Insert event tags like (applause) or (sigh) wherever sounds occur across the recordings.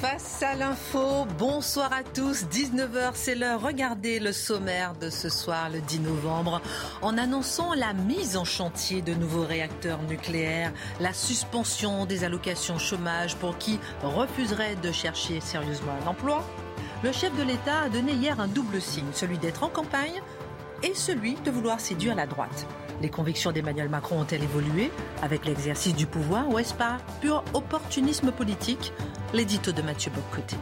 Face à l'info, bonsoir à tous. 19h, c'est l'heure. Regardez le sommaire de ce soir, le 10 novembre, en annonçant la mise en chantier de nouveaux réacteurs nucléaires, la suspension des allocations chômage pour qui refuserait de chercher sérieusement un emploi. Le chef de l'État a donné hier un double signe, celui d'être en campagne et celui de vouloir séduire la droite. Les convictions d'Emmanuel Macron ont-elles évolué avec l'exercice du pouvoir ou est-ce pas pur opportunisme politique L'édito de Mathieu Bocoté.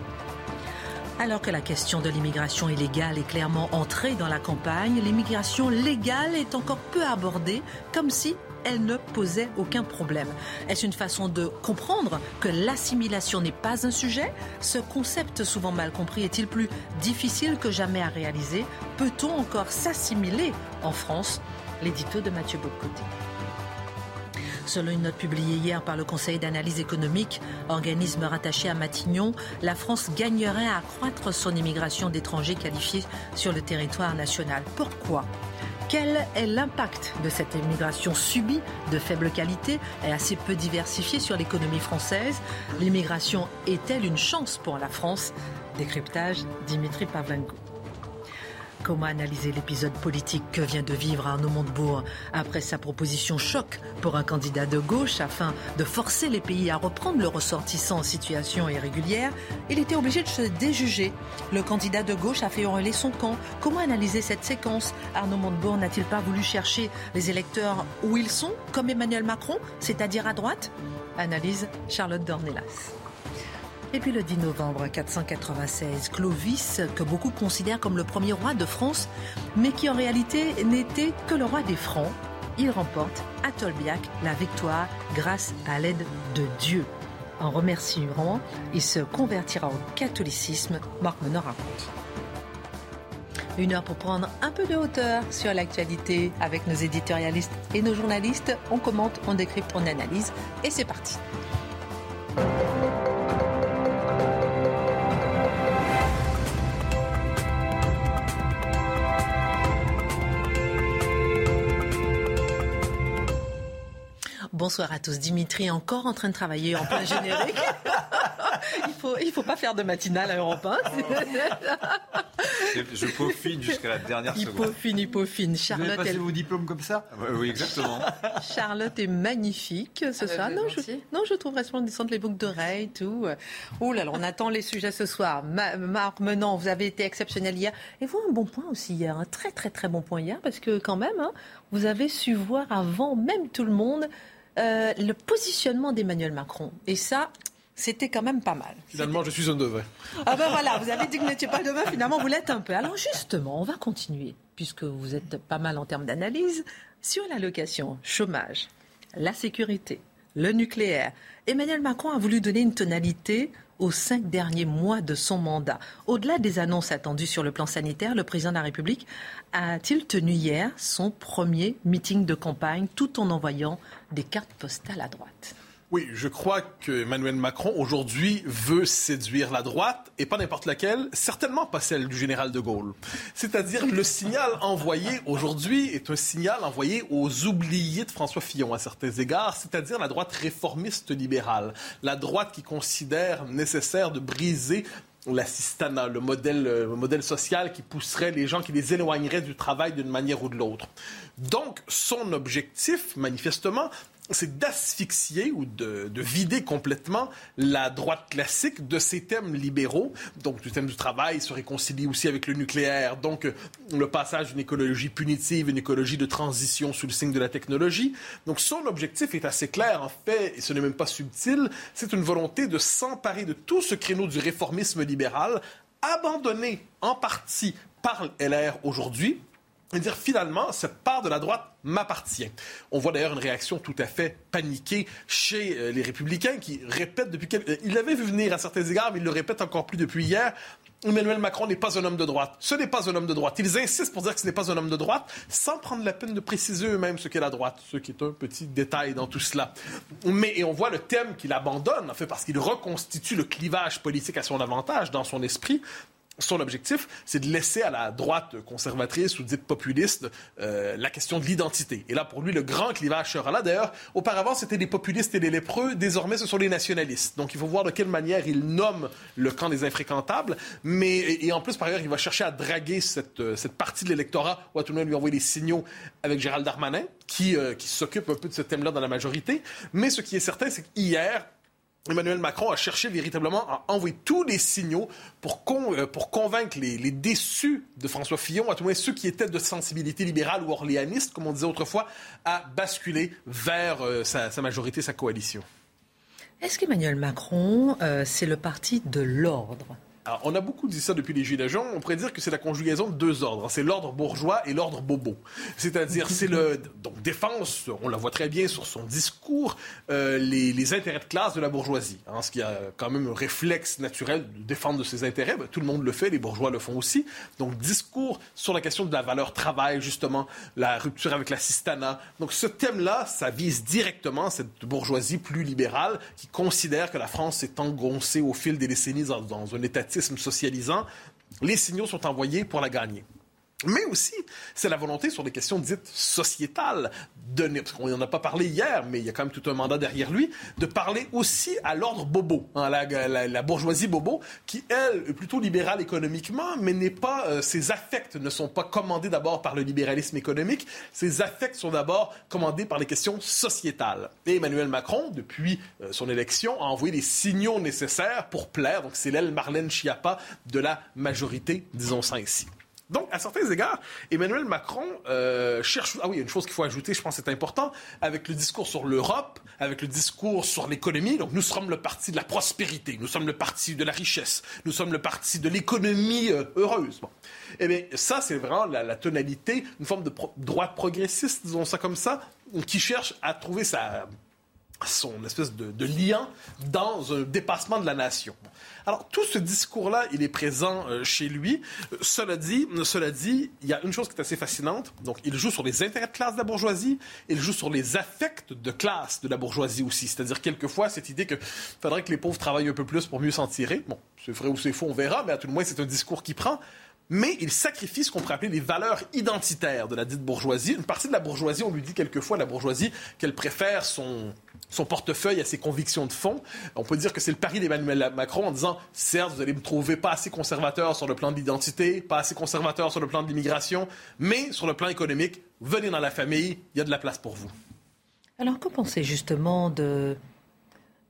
Alors que la question de l'immigration illégale est clairement entrée dans la campagne, l'immigration légale est encore peu abordée, comme si elle ne posait aucun problème. Est-ce une façon de comprendre que l'assimilation n'est pas un sujet Ce concept souvent mal compris est-il plus difficile que jamais à réaliser Peut-on encore s'assimiler en France L'édito de Mathieu Bocoté. Selon une note publiée hier par le Conseil d'analyse économique, organisme rattaché à Matignon, la France gagnerait à accroître son immigration d'étrangers qualifiés sur le territoire national. Pourquoi? Quel est l'impact de cette immigration subie de faible qualité et assez peu diversifiée sur l'économie française? L'immigration est-elle une chance pour la France? Décryptage Dimitri Pavlenko. Comment analyser l'épisode politique que vient de vivre Arnaud Montebourg après sa proposition choc pour un candidat de gauche afin de forcer les pays à reprendre le ressortissant en situation irrégulière? Il était obligé de se déjuger. Le candidat de gauche a fait hurler son camp. Comment analyser cette séquence? Arnaud Montebourg n'a-t-il pas voulu chercher les électeurs où ils sont, comme Emmanuel Macron, c'est-à-dire à droite? Analyse Charlotte Dornelas. Et puis le 10 novembre 496, Clovis, que beaucoup considèrent comme le premier roi de France, mais qui en réalité n'était que le roi des Francs, il remporte à Tolbiac la victoire grâce à l'aide de Dieu. En remerciement, il se convertira au catholicisme, Marc Menor raconte. Une heure pour prendre un peu de hauteur sur l'actualité avec nos éditorialistes et nos journalistes. On commente, on décrypte, on analyse et c'est parti. Bonsoir à tous. Dimitri est encore en train de travailler en plein générique. (laughs) il faut, il faut pas faire de matinale à Europe 1. Je peaufine jusqu'à la dernière il seconde. Peaufine, il peaufine. Charlotte, Vous avez passé vos diplômes comme ça Oui, exactement. (laughs) Charlotte est magnifique ce Ah bah, soir. Non je, non, je trouve resplendissante les boucles d'oreilles, tout. Oh là là, on attend les sujets ce soir. Ma- Marc Menant, vous avez été exceptionnel hier. Et vous, un bon point aussi hier. Un très, très, très bon point hier. Parce que quand même, hein, vous avez su voir avant même tout le monde euh, le positionnement d'Emmanuel Macron. Et ça, c'était quand même pas mal. Finalement, je suis un devin. Ah ben voilà, vous avez dit que vous n'étiez pas demain, finalement vous l'êtes un peu. Alors justement, on va continuer, puisque vous êtes pas mal en termes d'analyse, sur l'allocation, chômage, la sécurité, le nucléaire. Emmanuel Macron a voulu donner une tonalité aux cinq derniers mois de son mandat. Au-delà des annonces attendues sur le plan sanitaire, le président de la République a-t-il tenu hier son premier meeting de campagne tout en envoyant des cartes postales à droite? Oui, je crois que Emmanuel Macron aujourd'hui veut séduire la droite et pas n'importe laquelle, certainement pas celle du général de Gaulle. C'est-à-dire le signal envoyé aujourd'hui est un signal envoyé aux oubliés de François Fillon à certains égards, c'est-à-dire la droite réformiste libérale, la droite qui considère nécessaire de briser l'assistanat, le modèle, le modèle social qui pousserait les gens, qui les éloignerait du travail d'une manière ou de l'autre. Donc, son objectif, manifestement, c'est d'asphyxier ou de, de, vider complètement la droite classique de ces thèmes libéraux. Donc, le thème du travail se réconcilie aussi avec le nucléaire. Donc, le passage d'une écologie punitive, une écologie de transition sous le signe de la technologie. Donc, son objectif est assez clair, en fait, et ce n'est même pas subtil. C'est une volonté de s'emparer de tout ce créneau du réformisme libéral, abandonné en partie par LR aujourd'hui, et dire finalement, cette part de la droite m'appartient. On voit d'ailleurs une réaction tout à fait paniquée chez euh, les républicains qui répètent depuis quelques... Il l'avait vu venir à certains égards, mais il le répète encore plus depuis hier. Emmanuel Macron n'est pas un homme de droite. Ce n'est pas un homme de droite. Ils insistent pour dire que ce n'est pas un homme de droite, sans prendre la peine de préciser eux-mêmes ce qu'est la droite, ce qui est un petit détail dans tout cela. Mais et on voit le thème qu'il abandonne, en fait, parce qu'il reconstitue le clivage politique à son avantage dans son esprit, son objectif, c'est de laisser à la droite conservatrice ou dite populiste euh, la question de l'identité. Et là, pour lui, le grand clivage sera là. D'ailleurs, auparavant, c'était les populistes et les lépreux. Désormais, ce sont les nationalistes. Donc, il faut voir de quelle manière il nomme le camp des infréquentables. Mais, et, en plus, par ailleurs, il va chercher à draguer cette, euh, cette partie de l'électorat, ou à tout le lui envoyer des signaux avec Gérald Darmanin, qui, euh, qui s'occupe un peu de ce thème-là dans la majorité. Mais ce qui est certain, c'est qu'hier, Emmanuel Macron a cherché véritablement à envoyer tous les signaux pour, euh, convaincre les, déçus de François Fillon, à tout moins ceux qui étaient de sensibilité libérale ou orléaniste, comme on disait autrefois, à basculer vers euh, sa, majorité, sa coalition. Est-ce qu'Emmanuel Macron, euh, c'est le parti de l'ordre? On a beaucoup dit ça depuis les Gilets jaunes. On pourrait dire que c'est la conjugaison de deux ordres. C'est l'ordre bourgeois et l'ordre bobo. C'est-à-dire, c'est le. Donc, défense, on la voit très bien sur son discours, euh, les, intérêts de classe de la bourgeoisie. Hein, ce qui a quand même un réflexe naturel de défendre ses intérêts. Ben, tout le monde le fait, les bourgeois le font aussi. Donc, discours sur la question de la valeur travail, justement, la rupture avec l'assistanat. Donc, ce thème-là, ça vise directement cette bourgeoisie plus libérale qui considère que la France s'est engoncée au fil des décennies dans, dans un état socialisant, les signaux sont envoyés pour la gagner. Mais aussi, c'est la volonté sur des questions dites sociétales, de, parce qu'on n'en a pas parlé hier, mais il y a quand même tout un mandat derrière lui, de parler aussi à l'ordre bobo, hein, la, bourgeoisie bobo, qui, elle, est plutôt libérale économiquement, mais n'est pas, euh, ses affects ne sont pas commandés d'abord par le libéralisme économique, ses affects sont d'abord commandés par les questions sociétales. Et Emmanuel Macron, depuis euh, son élection, a envoyé les signaux nécessaires pour plaire, donc c'est l'aile Marlène Schiappa de la majorité, disons ça ici. Donc, à certains égards, Emmanuel Macron euh, cherche... Ah oui, il y a une chose qu'il faut ajouter, je pense que c'est important, avec le discours sur l'Europe, avec le discours sur l'économie. Donc, nous sommes le parti de la prospérité, nous sommes le parti de la richesse, nous sommes le parti de l'économie euh, heureuse. Bon. Eh bien, ça, c'est vraiment la, tonalité, une forme de droite progressiste, disons ça comme ça, qui cherche à trouver sa son espèce de, lien dans un dépassement de la nation. Alors, tout ce discours-là, il est présent euh, chez lui. Euh, cela dit, cela dit, il y a une chose qui est assez fascinante. Donc, il joue sur les intérêts de classe de la bourgeoisie, il joue sur les affects de classe de la bourgeoisie aussi. C'est-à-dire, quelquefois, cette idée qu'il faudrait que les pauvres travaillent un peu plus pour mieux s'en tirer. Bon, c'est vrai ou c'est faux, on verra, mais à tout le moins, c'est un discours qui prend mais il sacrifie ce qu'on pourrait appeler les valeurs identitaires de la dite bourgeoisie. Une partie de la bourgeoisie, on lui dit quelquefois, la bourgeoisie, qu'elle préfère son, son portefeuille à ses convictions de fond. On peut dire que c'est le pari d'Emmanuel Macron en disant, certes, vous allez me trouver pas assez conservateur sur le plan de l'identité, pas assez conservateur sur le plan de l'immigration, mais sur le plan économique, venez dans la famille, il y a de la place pour vous. Alors, que pensez justement de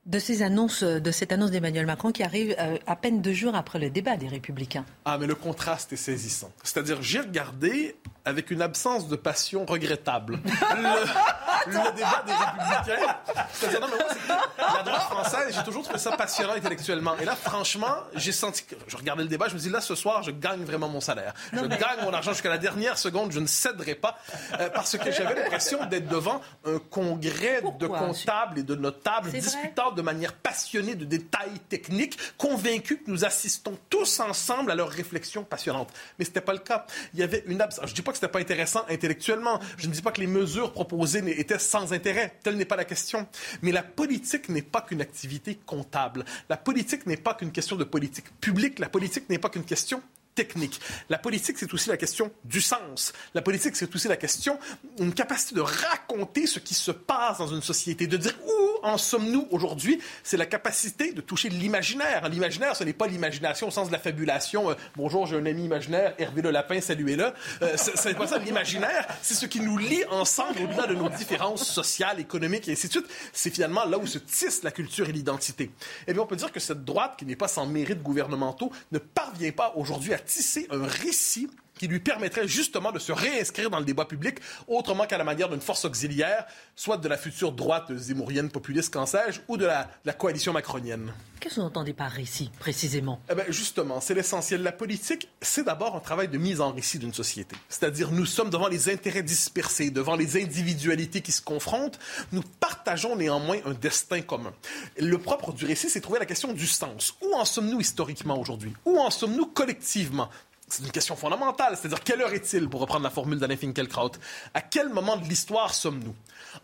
de ces annonces, de cette annonce d'Emmanuel Macron qui arrive euh, à peine deux jours après le débat des Républicains. Ah, mais le contraste est saisissant. C'est-à-dire, j'ai regardé avec une absence de passion regrettable. Le, (laughs) débat des Républicains. C'est-à-dire, non, mais moi, la droite française, j'ai toujours trouvé ça passionnant intellectuellement. Et là, franchement, j'ai senti que je regardais le débat, je me dis là, ce soir, je gagne vraiment mon salaire. je gagne mon argent jusqu'à la dernière seconde, je ne céderai pas. Euh, parce que j'avais l'impression d'être devant un congrès de comptables et de notables discutant de manière passionnée de détails techniques, convaincus que nous assistons tous ensemble à leurs réflexions passionnantes. Mais ce n'était pas le cas. Il y avait une absence. Je dis pas que c'était pas intéressant intellectuellement. Je ne dis pas que les mesures proposées étaient sans intérêt. Telle n'est pas la question. Mais la politique n'est pas qu'une activité comptable. La politique n'est pas qu'une question de politique publique. La politique n'est pas qu'une question technique. La politique, c'est aussi la question du sens. La politique, c'est aussi la question d'une capacité de raconter ce qui se passe dans une société, de dire où en sommes-nous aujourd'hui. C'est la capacité de toucher l'imaginaire. L'imaginaire, ce n'est pas l'imagination au sens de la fabulation. Euh, bonjour, j'ai un ami imaginaire, Hervé le Lapin, saluez-le. Euh, ce n'est pas ça. L'imaginaire, c'est ce qui nous lie ensemble au-delà de nos différences sociales, économiques et ainsi de suite. C'est finalement là où se tisse la culture et l'identité. Eh bien, on peut dire que cette droite, qui n'est pas sans mérite gouvernementaux, ne parvient pas aujourd'hui à tisser un récit qui lui permettrait justement de se réinscrire dans le débat public autrement qu'à la manière d'une force auxiliaire, soit de la future droite zémourienne populiste, qu'en sais-je, ou de la, la coalition macronienne. Qu'est-ce que vous entendez par récit, précisément? Eh bien, Justement, c'est l'essentiel. La politique, c'est d'abord un travail de mise en récit d'une société. C'est-à-dire, nous sommes devant les intérêts dispersés, devant les individualités qui se confrontent. Nous partageons néanmoins un destin commun. Le propre du récit, c'est trouver la question du sens. Où en sommes-nous historiquement aujourd'hui? Où en sommes-nous collectivement? C'est une question fondamentale, c'est-à-dire quelle heure est-il, pour reprendre la formule d'Alain Finkielkraut? À quel moment de l'histoire sommes-nous?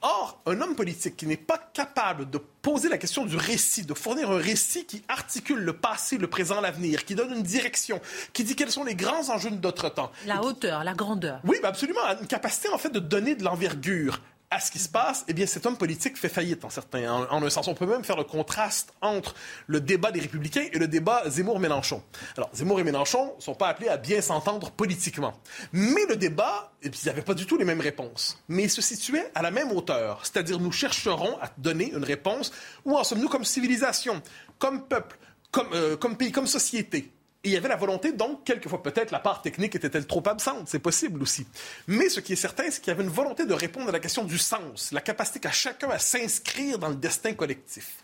Or, un homme politique qui n'est pas capable de poser la question du récit, de fournir un récit qui articule le passé, le présent, l'avenir, qui donne une direction, qui dit quels sont les grands enjeux de notre temps. La hauteur, la grandeur. Oui, ben absolument. Une capacité, en fait, de donner de l'envergure à ce qui se passe, eh bien, cet homme politique fait faillite en certains, en, un sens. On peut même faire le contraste entre le débat des Républicains et le débat Zemmour-Mélenchon. Alors, Zemmour et Mélenchon ne sont pas appelés à bien s'entendre politiquement. Mais le débat, et puis, il n'y avait pas du tout les mêmes réponses. Mais il se situait à la même hauteur. C'est-à-dire, nous chercherons à donner une réponse. Où en sommes-nous comme civilisation, comme peuple, comme, euh, comme pays, comme société? Il y avait la volonté, donc, quelquefois peut-être la part technique était-elle trop absente, c'est possible aussi. Mais ce qui est certain, c'est qu'il y avait une volonté de répondre à la question du sens, la capacité qu'a chacun à s'inscrire dans le destin collectif.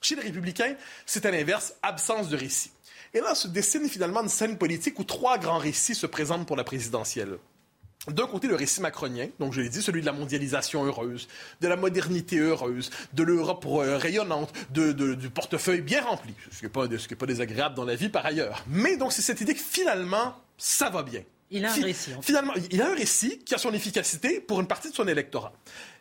Chez les républicains, c'est à l'inverse, absence de récit. Et là se dessine finalement une scène politique où trois grands récits se présentent pour la présidentielle d'un côté le récit macronien, donc je l'ai dit, celui de la mondialisation heureuse, de la modernité heureuse, de l'Europe euh, rayonnante, du portefeuille bien rempli, ce qui n'est pas, pas, désagréable dans la vie par ailleurs. Mais donc c'est cette idée que finalement, ça va bien. Il a un récit. Finalement, il a un récit qui a son efficacité pour une partie de son électorat.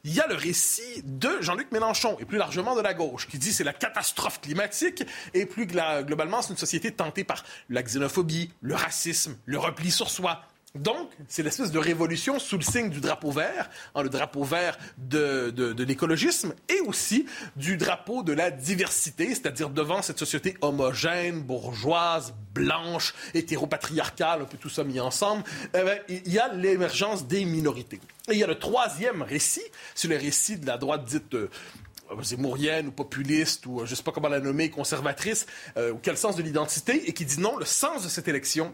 Il y a le récit de Jean-Luc Mélenchon et plus largement de la gauche qui dit c'est la catastrophe climatique et plus globalement c'est une société tentée par la xénophobie, le racisme, le repli sur soi, donc, c'est l'espèce de révolution sous le signe du drapeau vert, hein, le drapeau vert de, de, l'écologisme et aussi du drapeau de la diversité, c'est-à-dire devant cette société homogène, bourgeoise, blanche, hétéropatriarcale, un peu tout ça mis ensemble, eh ben, il y a l'émergence des minorités. Et il y a le troisième récit, c'est le récit de la droite dite euh, zémourienne ou populiste ou euh, je ne sais pas comment la nommer, conservatrice, euh, ou quel sens de l'identité, et qui dit non, le sens de cette élection,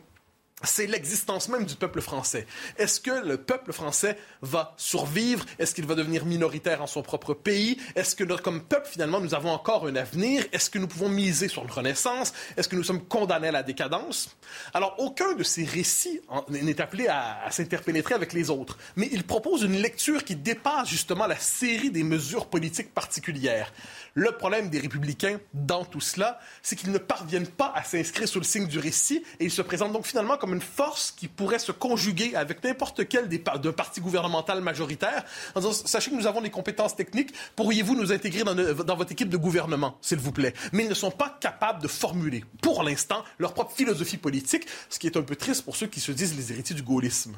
c'est l'existence même du peuple français. Est-ce que le peuple français va survivre? Est-ce qu'il va devenir minoritaire en son propre pays? Est-ce que, comme peuple, finalement, nous avons encore un avenir? Est-ce que nous pouvons miser sur une renaissance? Est-ce que nous sommes condamnés à la décadence? Alors, aucun de ces récits n'est appelé à, à s'interpénétrer avec les autres, mais il propose une lecture qui dépasse justement la série des mesures politiques particulières. Le problème des républicains dans tout cela, c'est qu'ils ne parviennent pas à s'inscrire sous le signe du récit et ils se présentent donc finalement comme une force qui pourrait se conjuguer avec n'importe quel d'un parti gouvernemental majoritaire en disant sachez que nous avons des compétences techniques, pourriez-vous nous intégrer dans, dans votre équipe de gouvernement, s'il vous plaît? Mais ils ne sont pas capables de formuler, pour l'instant, leur propre philosophie politique, ce qui est un peu triste pour ceux qui se disent les héritiers du gaullisme.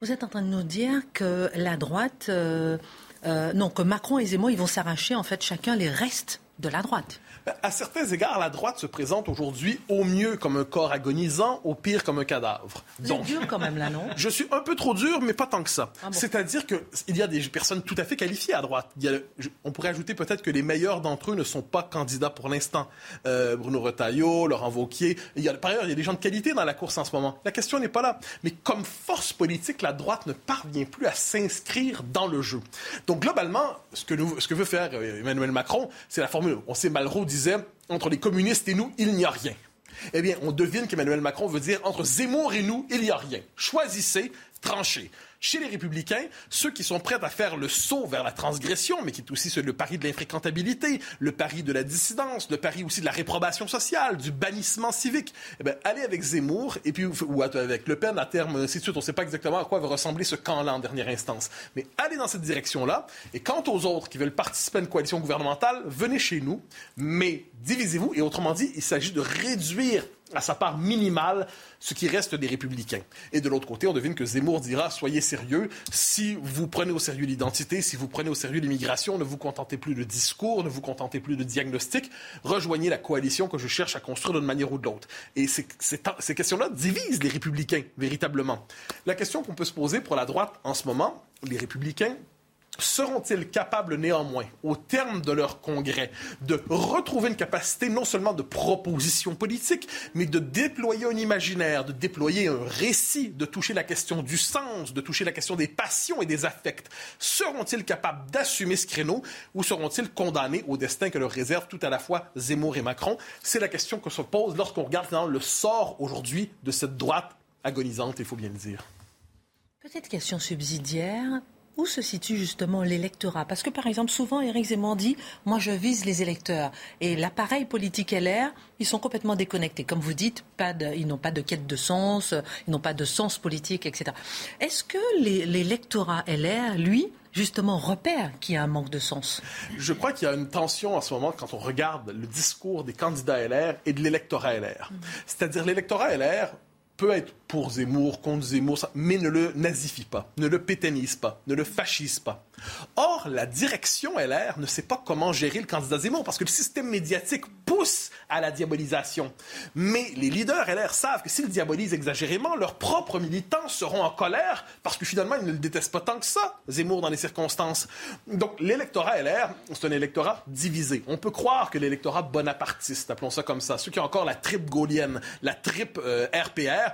Vous êtes en train de nous dire que la droite. Euh, euh, non, que Macron et Zemmour, ils vont s'arracher en fait chacun les restes de la droite. À certains égards, la droite se présente aujourd'hui au mieux comme un corps agonisant, au pire comme un cadavre. Donc, dur quand même là, non? (laughs) Je suis un peu trop dur, mais pas tant que ça. Ah C'est-à-dire qu'il y a des personnes tout à fait qualifiées à droite. on pourrait ajouter peut-être que les meilleurs d'entre eux ne sont pas candidats pour l'instant. Euh, Bruno Retailleau, Laurent Vauquier. Il y a, par ailleurs, il y a des gens de qualité dans la course en ce moment. La question n'est pas là. Mais comme force politique, la droite ne parvient plus à s'inscrire dans le jeu. Donc globalement, ce que, nous, ce que veut faire euh, Emmanuel Macron, c'est la formule. On sait, Malraux disait entre les communistes et nous, il n'y a rien. Eh bien, on devine qu'Emmanuel Macron veut dire entre Zemmour et nous, il n'y a rien. Choisissez, tranchez. Chez les républicains, ceux qui sont prêts à faire le saut vers la transgression, mais qui est aussi le pari de l'infréquentabilité, le pari de la dissidence, le pari aussi de la réprobation sociale, du bannissement civique, eh bien, allez avec Zemmour et puis ou avec Le Pen à terme, ainsi de suite. On ne sait pas exactement à quoi va ressembler ce camp-là en dernière instance. Mais allez dans cette direction-là. Et quant aux autres qui veulent participer à une coalition gouvernementale, venez chez nous, mais divisez-vous. Et autrement dit, il s'agit de réduire à sa part minimale ce qui reste des républicains. Et de l'autre côté, on devine que Zemmour dira soyez sérieux. Si vous prenez au sérieux l'identité, si vous prenez au sérieux l'immigration, ne vous contentez plus de discours, ne vous contentez plus de diagnostic, rejoignez la coalition que je cherche à construire d'une manière ou de l'autre. Et ces, ces questions-là divisent les républicains, véritablement. La question qu'on peut se poser pour la droite en ce moment, les républicains, seront-ils capables néanmoins, au terme de leur congrès, de retrouver une capacité non seulement de proposition politique, mais de déployer un imaginaire, de déployer un récit, de toucher la question du sens, de toucher la question des passions et des affects? Seront-ils capables d'assumer ce créneau ou seront-ils condamnés au destin que leur réserve tout à la fois Zemmour et Macron? C'est la question que se pose lorsqu'on regarde le sort aujourd'hui de cette droite agonisante, il faut bien le dire. Peut-être question subsidiaire où se situe justement l'électorat? Parce que, par exemple, souvent, Éric Zemmour dit Moi, je vise les électeurs. Et l'appareil politique LR, ils sont complètement déconnectés. Comme vous dites, pas ils n'ont pas de quête de sens, ils n'ont pas de sens politique, etc. Est-ce que l'électorat LR, lui, justement repère qu'il y a un manque de sens? Je crois qu'il y a une tension en ce moment quand on regarde le discours des candidats LR et de l'électorat LR. Mm. C'est-à-dire l'électorat LR peut être pour Zemmour, contre Zemmour, mais ne le nazifie pas, ne le pétannise pas, ne le fascise pas. Or, la direction LR ne sait pas comment gérer le candidat Zemmour parce que le système médiatique pousse à la diabolisation. Mais les leaders LR savent que s'ils diabolisent exagérément, leurs propres militants seront en colère parce que finalement, ils ne le détestent pas tant que ça, Zemmour, dans les circonstances. Donc, l'électorat LR, c'est un électorat divisé. On peut croire que l'électorat bonapartiste, appelons ça comme ça, ceux qui ont encore la tripe gaulienne, la tripe RPR, euh,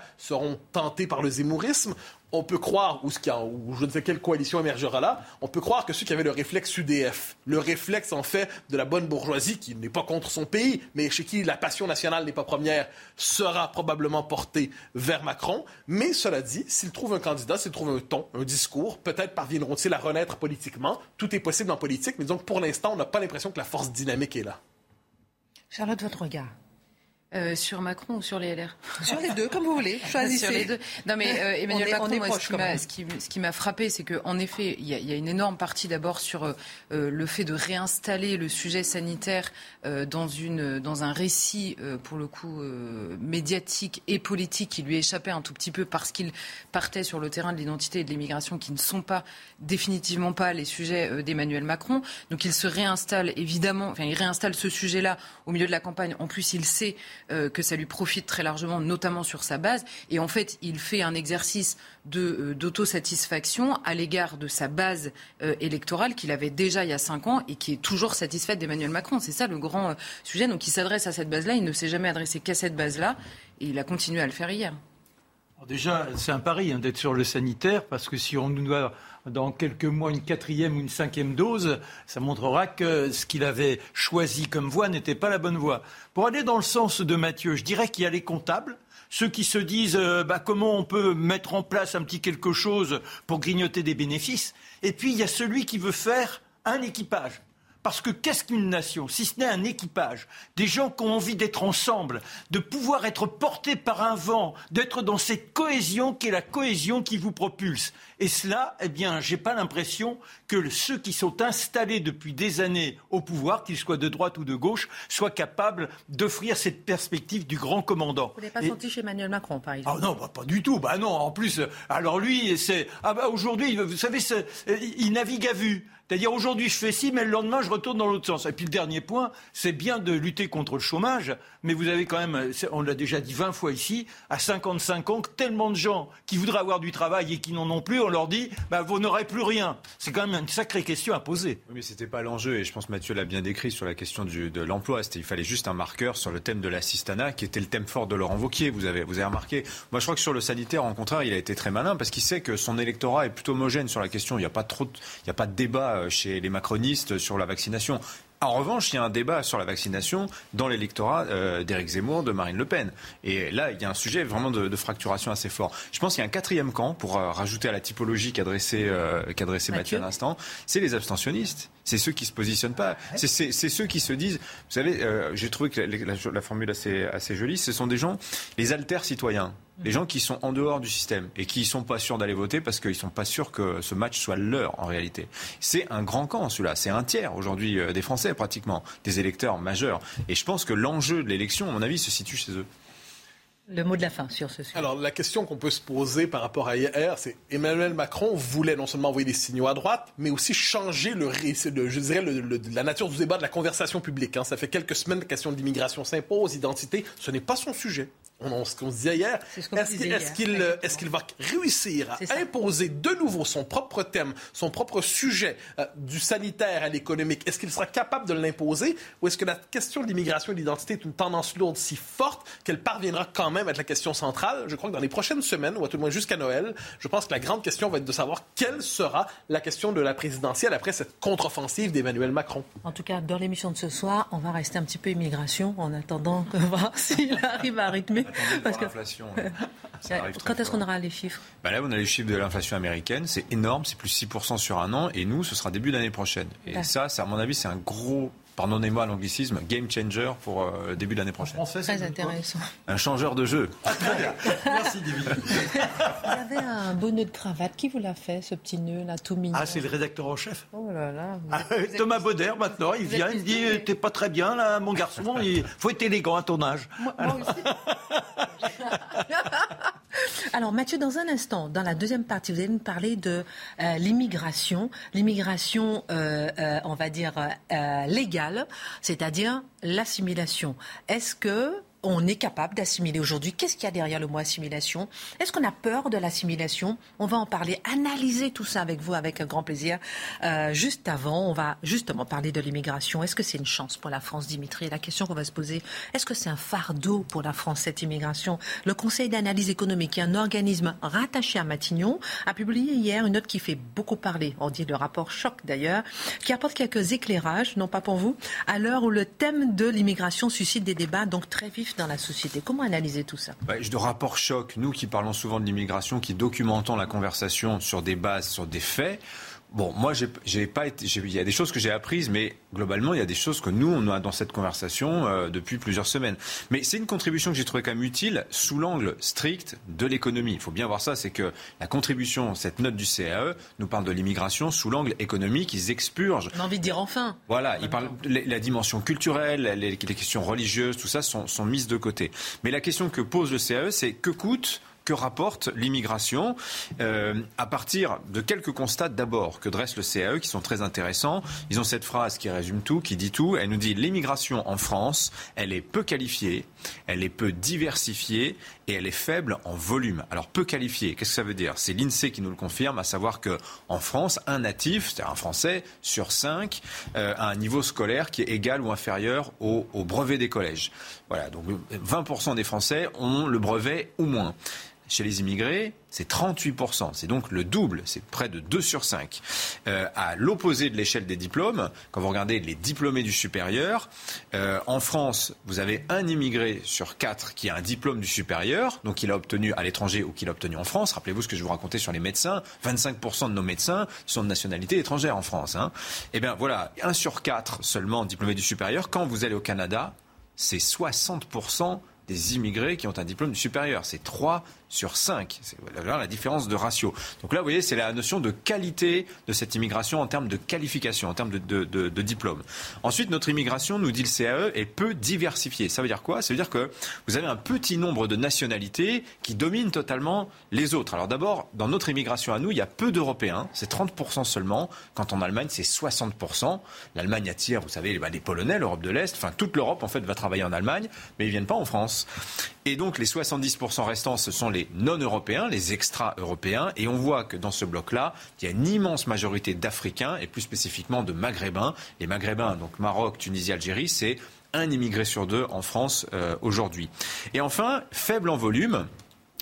seront tentés par le zémourisme on peut croire, ou, ce ou je ne sais quelle coalition émergera là, on peut croire que ceux qui avaient le réflexe UDF, le réflexe en fait de la bonne bourgeoisie qui n'est pas contre son pays, mais chez qui la passion nationale n'est pas première, sera probablement porté vers Macron. Mais cela dit, s'il trouve un candidat, s'il trouve un ton, un discours, peut-être parviendront-ils à renaître politiquement. Tout est possible en politique, mais donc pour l'instant, on n'a pas l'impression que la force dynamique est là. Charlotte, votre regard euh, sur Macron ou sur les LR (laughs) Sur les deux, comme vous voulez. Choisissez. sur les deux. Non, mais euh, Emmanuel Macron, ce, qui m'a, frappé, c'est qu'en effet, il y, a une énorme partie d'abord sur euh, le fait de réinstaller le sujet sanitaire dans, une, dans un récit, pour le coup, médiatique et politique qui lui échappait un tout petit peu parce qu'il partait sur le terrain de l'identité et de l'immigration qui ne sont pas définitivement pas les sujets d'Emmanuel Macron. Donc il se réinstalle évidemment, enfin il réinstalle ce sujet-là au milieu de la campagne. En plus, il sait euh, que ça lui profite très largement, notamment sur sa base. Et en fait, il fait un exercice euh, d'autosatisfaction à l'égard de sa base euh, électorale qu'il avait déjà il y a cinq ans et qui est toujours satisfaite d'Emmanuel Macron. C'est ça le grand sujet. Donc il s'adresse à cette base-là. Il ne s'est jamais adressé qu'à cette base-là. Et il a continué à le faire hier. déjà, c'est un pari hein, d'être sur le sanitaire, parce que si on nous doit dans quelques mois une quatrième ou une cinquième dose, ça montrera que ce qu'il avait choisi comme voie n'était pas la bonne voie. Pour aller dans le sens de Mathieu, je dirais qu'il y a les comptables, ceux qui se disent euh, bah, comment on peut mettre en place un petit quelque chose pour grignoter des bénéfices, et puis il y a celui qui veut faire un équipage. Parce que qu'est-ce qu'une nation Si ce n'est un équipage, des gens qui ont envie d'être ensemble, de pouvoir être portés par un vent, d'être dans cette cohésion qui est la cohésion qui vous propulse. Et cela, eh bien, j'ai pas l'impression que ceux qui sont installés depuis des années au pouvoir, qu'ils soient de droite ou de gauche, soient capables d'offrir cette perspective du grand commandant. Vous n'avez pas senti chez Emmanuel Macron, par exemple Ah non, bah, pas du tout. Bah non, en plus, alors lui, c'est ah bah aujourd'hui, vous savez, il navigue à vue. C'est-à-dire aujourd'hui je fais ci, mais le lendemain je retourne dans l'autre sens. Et puis le dernier point, c'est bien de lutter contre le chômage, mais vous avez quand même, on l'a déjà dit 20 fois ici, à 55 ans, tellement de gens qui voudraient avoir du travail et qui n'en ont plus, on leur dit, bah, vous n'aurez plus rien. C'est quand même une sacrée question à poser. Oui, mais c'était pas l'enjeu, et je pense que Mathieu l'a bien décrit sur la question de l'emploi. Il fallait juste un marqueur sur le thème de l'assistanat, qui était le thème fort de Laurent Wauquiez, vous avez, vous avez remarqué. Moi, je crois que sur le sanitaire, en contraire, il a été très malin, parce qu'il sait que son électorat est plutôt homogène sur la question. Il n'y a il n'y a pas de débat euh, chez les macronistes sur la vaccination. En revanche, il y a un débat sur la vaccination dans l'électorat euh, d'Éric Zemmour, de Marine Le Pen. Et là, il y a un sujet vraiment de, fracturation assez fort. Je pense qu'il y a un quatrième camp, pour euh, rajouter à la typologie qu'adressait euh, Mathieu à l'instant, c'est les abstentionnistes. C'est ceux qui se positionnent pas. C'est ceux qui se disent. Vous savez, j'ai trouvé que la, formule assez, assez jolie. Ce sont des gens, les alters citoyens les gens qui sont en dehors du système et qui ne sont pas sûrs d'aller voter parce qu'ils ne sont pas sûrs que ce match soit leur en réalité. C'est un grand camp celui-là, c'est un tiers aujourd'hui euh, des Français pratiquement, des électeurs majeurs. Et je pense que l'enjeu de l'élection, à mon avis, se situe chez eux. Le mot de la fin sur ce sujet. Alors, la question qu'on peut se poser par rapport à hier, c'est Emmanuel Macron voulait non seulement envoyer des signaux à droite, mais aussi changer le, je dirais, la nature du débat, de la conversation publique. Hein. Ça fait quelques semaines que la question de l'immigration s'impose, identité. Ce n'est pas son sujet. Ce qu'on se disait hier. Est-ce qu'il va réussir à imposer de nouveau son propre thème, son propre sujet euh, du sanitaire à l'économique? Est-ce qu'il sera capable de l'imposer? Ou est-ce que la question de l'immigration et de l'identité est une tendance lourde si forte qu'elle parviendra quand même à être la question centrale? Je crois que dans les prochaines semaines, ou à tout le moins jusqu'à Noël, je pense que la grande question va être de savoir quelle sera la question de la présidentielle après cette contre-offensive d'Emmanuel Macron. En tout cas, dans l'émission de ce soir, on va rester un petit peu immigration en attendant de voir (laughs) s'il arrive à rythmer. Parce que l'inflation. (laughs) Quand est-ce qu'on aura les chiffres? Bah Là, on a les chiffres de l'inflation américaine. C'est énorme, c'est plus 6% sur un an. Et nous, ce sera début d'année prochaine. Et ça, à mon avis, c'est un gros pardonnez-moi l'anglicisme, game changer pour euh, début de l'année prochaine. Très intéressant. Un changeur de jeu. Ah, très bien. Merci, David. Vous avez un beau nœud de cravate. Qui vous l'a fait, ce petit nœud là, tout mignon Ah, c'est le rédacteur en chef. Oh là là. Ah, Thomas Bauder, maintenant, il vient, il dit T'es pas très bien, là, mon garçon. Il faut être élégant à ton âge. Moi, moi aussi. (laughs) Alors Mathieu, dans un instant, dans la deuxième partie, vous allez nous parler de euh, l'immigration, l'immigration, euh, euh, on va dire, légale, c'est-à-dire l'assimilation. Est-ce que on est capable d'assimiler aujourd'hui. Qu'est-ce qu'il y a derrière le mot assimilation? Est-ce qu'on a peur de l'assimilation? On va en parler, analyser tout ça avec vous avec un grand plaisir. Euh, juste avant, on va justement parler de l'immigration. Est-ce que c'est une chance pour la France, Dimitri? La question qu'on va se poser, est-ce que c'est un fardeau pour la France, cette immigration? Le Conseil d'analyse économique, un organisme rattaché à Matignon, a publié hier une note qui fait beaucoup parler. On dit le rapport choc d'ailleurs, qui apporte quelques éclairages, non pas pour vous, à l'heure où le thème de l'immigration suscite des débats donc très vifs dans la société. Comment analyser tout ça De rapport choc, nous qui parlons souvent de l'immigration, qui documentons la conversation sur des bases, sur des faits, Bon, moi, j'ai pas été. Il y a des choses que j'ai apprises, mais globalement, il y a des choses que nous, on a dans cette conversation euh, depuis plusieurs semaines. Mais c'est une contribution que j'ai trouvée quand même utile sous l'angle strict de l'économie. Il faut bien voir ça, c'est que la contribution, cette note du CAE, nous parle de l'immigration sous l'angle économique. Ils expurgent. On a envie de dire enfin. Voilà, ils parlent la dimension culturelle, les, les questions religieuses, tout ça sont, sont mises de côté. Mais la question que pose le CAE, c'est que coûte que rapporte l'immigration euh, à partir de quelques constats d'abord que dresse le CAE qui sont très intéressants. Ils ont cette phrase qui résume tout, qui dit tout. Elle nous dit l'immigration en France, elle est peu qualifiée, elle est peu diversifiée et elle est faible en volume. Alors peu qualifiée, qu'est-ce que ça veut dire? C'est l'INSEE qui nous le confirme, à savoir que en France, un natif, c'est-à-dire un Français sur cinq, euh, a un niveau scolaire qui est égal ou inférieur au, au brevet des collèges. Voilà, donc 20% des Français ont le brevet ou moins. Chez les immigrés, c'est 38%. C'est donc le double, c'est près de 2 sur 5. Euh, à l'opposé de l'échelle des diplômes, quand vous regardez les diplômés du supérieur, euh, en France, vous avez un immigré sur 4 qui a un diplôme du supérieur, donc qu'il a obtenu à l'étranger ou qu'il a obtenu en France. Rappelez-vous ce que je vous racontais sur les médecins. 25% de nos médecins sont de nationalité étrangère en France. Hein. Eh bien voilà, 1 sur 4 seulement diplômés du supérieur. Quand vous allez au Canada, c'est 60% des immigrés qui ont un diplôme du supérieur. C'est 3 sur 5. C'est la différence de ratio. Donc là, vous voyez, c'est la notion de qualité de cette immigration en termes de qualification, en termes de, de, diplôme. Ensuite, notre immigration, nous dit le CAE, est peu diversifiée. Ça veut dire quoi? Ça veut dire que vous avez un petit nombre de nationalités qui dominent totalement les autres. Alors d'abord, dans notre immigration à nous, il y a peu d'Européens, c'est 30% seulement, quand en Allemagne, c'est 60%. L'Allemagne attire, vous savez, les Polonais, l'Europe de l'Est, enfin toute l'Europe, en fait, va travailler en Allemagne, mais ils viennent pas en France. Et donc les 70% restants, ce sont les non-européens, les extra-européens. Et on voit que dans ce bloc-là, il y a une immense majorité d'Africains et plus spécifiquement de Maghrébins. Les Maghrébins, donc Maroc, Tunisie, Algérie, c'est un immigré sur deux en France euh, aujourd'hui. Et enfin, faible en volume.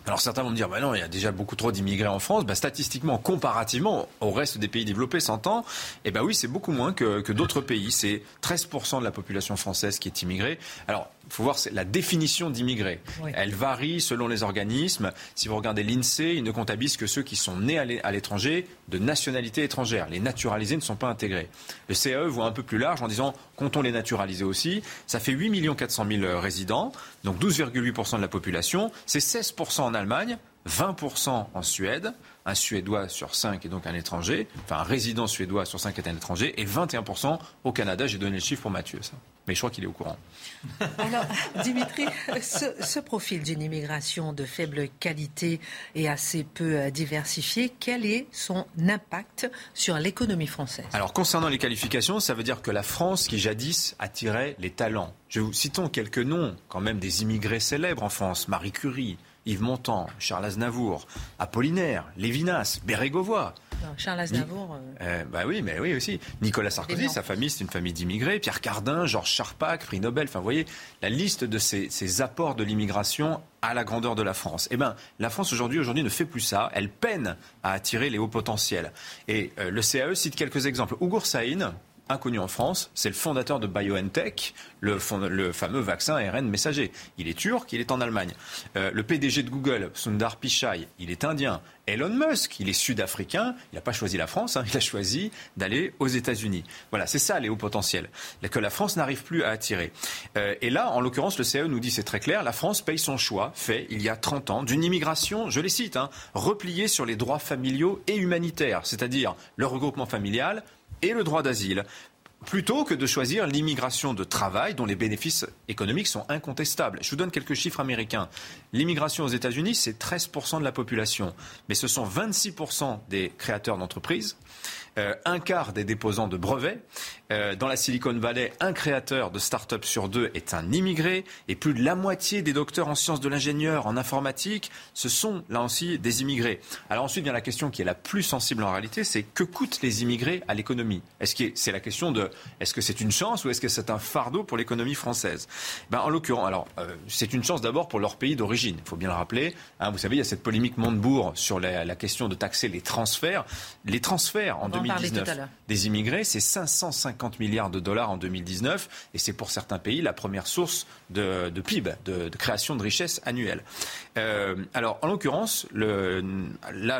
Alors certains vont me dire, bah non, il y a déjà beaucoup trop d'immigrés en France. Bah, statistiquement, comparativement au reste des pays développés, 100 ans, eh ben oui, c'est beaucoup moins que, que d'autres pays. C'est 13% de la population française qui est immigrée. Alors faut voir la définition d'immigré. Elle varie selon les organismes. Si vous regardez l'INSEE, il ne comptabilise que ceux qui sont nés à l'étranger de nationalité étrangère. Les naturalisés ne sont pas intégrés. Le CAE voit un peu plus large en disant comptons les naturalisés aussi. Ça fait 8 400 000 résidents, donc 12,8% de la population. C'est 16% en Allemagne, 20% en Suède, un Suédois sur 5 est donc un étranger, enfin un résident suédois sur 5 est un étranger, et 21% au Canada. J'ai donné le chiffre pour Mathieu, ça. Mais je crois qu'il est au courant. (laughs) Alors, Dimitri, ce, profil d'une immigration de faible qualité et assez peu euh, diversifiée, quel est son impact sur l'économie française? Alors, concernant les qualifications, ça veut dire que la France, qui jadis attirait les talents, je vous citons quelques noms quand même des immigrés célèbres en France, Marie Curie, Yves Montand, Charles Aznavour, Apollinaire, Lévinas, Bérégovoy. Charles Aznavour. Euh... bah oui, mais oui aussi. Nicolas Sarkozy, sa famille, c'est une famille d'immigrés. Pierre Cardin, Georges Charpak, prix Nobel. Enfin, vous voyez la liste de ces, apports de l'immigration à la grandeur de la France. Eh bien, la France aujourd'hui, aujourd'hui ne fait plus ça. Elle peine à attirer les hauts potentiels. Et euh, le CAE cite quelques exemples. Ougour Saïn, inconnu en France, c'est le fondateur de BioNTech, le, fameux vaccin ARN messager. Il est turc, il est en Allemagne. Euh, le PDG de Google, Sundar Pichai, il est indien. Elon Musk, il est sud-africain, il n'a pas choisi la France, hein, il a choisi d'aller aux États-Unis. Voilà, c'est ça les hauts potentiels, que la France n'arrive plus à attirer. Euh, et là, en l'occurrence, le CE nous dit, c'est très clair, la France paye son choix, fait il y a 30 ans, d'une immigration, je les cite, hein, repliée sur les droits familiaux et humanitaires, c'est-à-dire le regroupement familial, et le droit d'asile plutôt que de choisir l'immigration de travail dont les bénéfices économiques sont incontestables. Je vous donne quelques chiffres américains. L'immigration aux États-Unis, c'est 13% de la population, mais ce sont 26% des créateurs d'entreprises, euh, un quart des déposants de brevets. Euh, dans la Silicon Valley, un créateur de start-up sur deux est un immigré et plus de la moitié des docteurs en sciences de l'ingénieur, en informatique, ce sont là aussi des immigrés. Alors ensuite vient la question qui est la plus sensible en réalité, c'est que coûtent les immigrés à l'économie? Est-ce que c'est la question de est-ce que c'est une chance ou est-ce que c'est un fardeau pour l'économie française? Ben, En l'occurrence, alors euh, c'est une chance d'abord pour leur pays d'origine, il faut bien le rappeler. Hein, vous savez, il y a cette polémique Montebourg sur la, la question de taxer les transferts. Les transferts en 2019 des immigrés, c'est 550 milliards de dollars en 2019, et c'est pour certains pays la première source de, PIB, de, création de richesse annuelle. Euh, alors, en l'occurrence, là,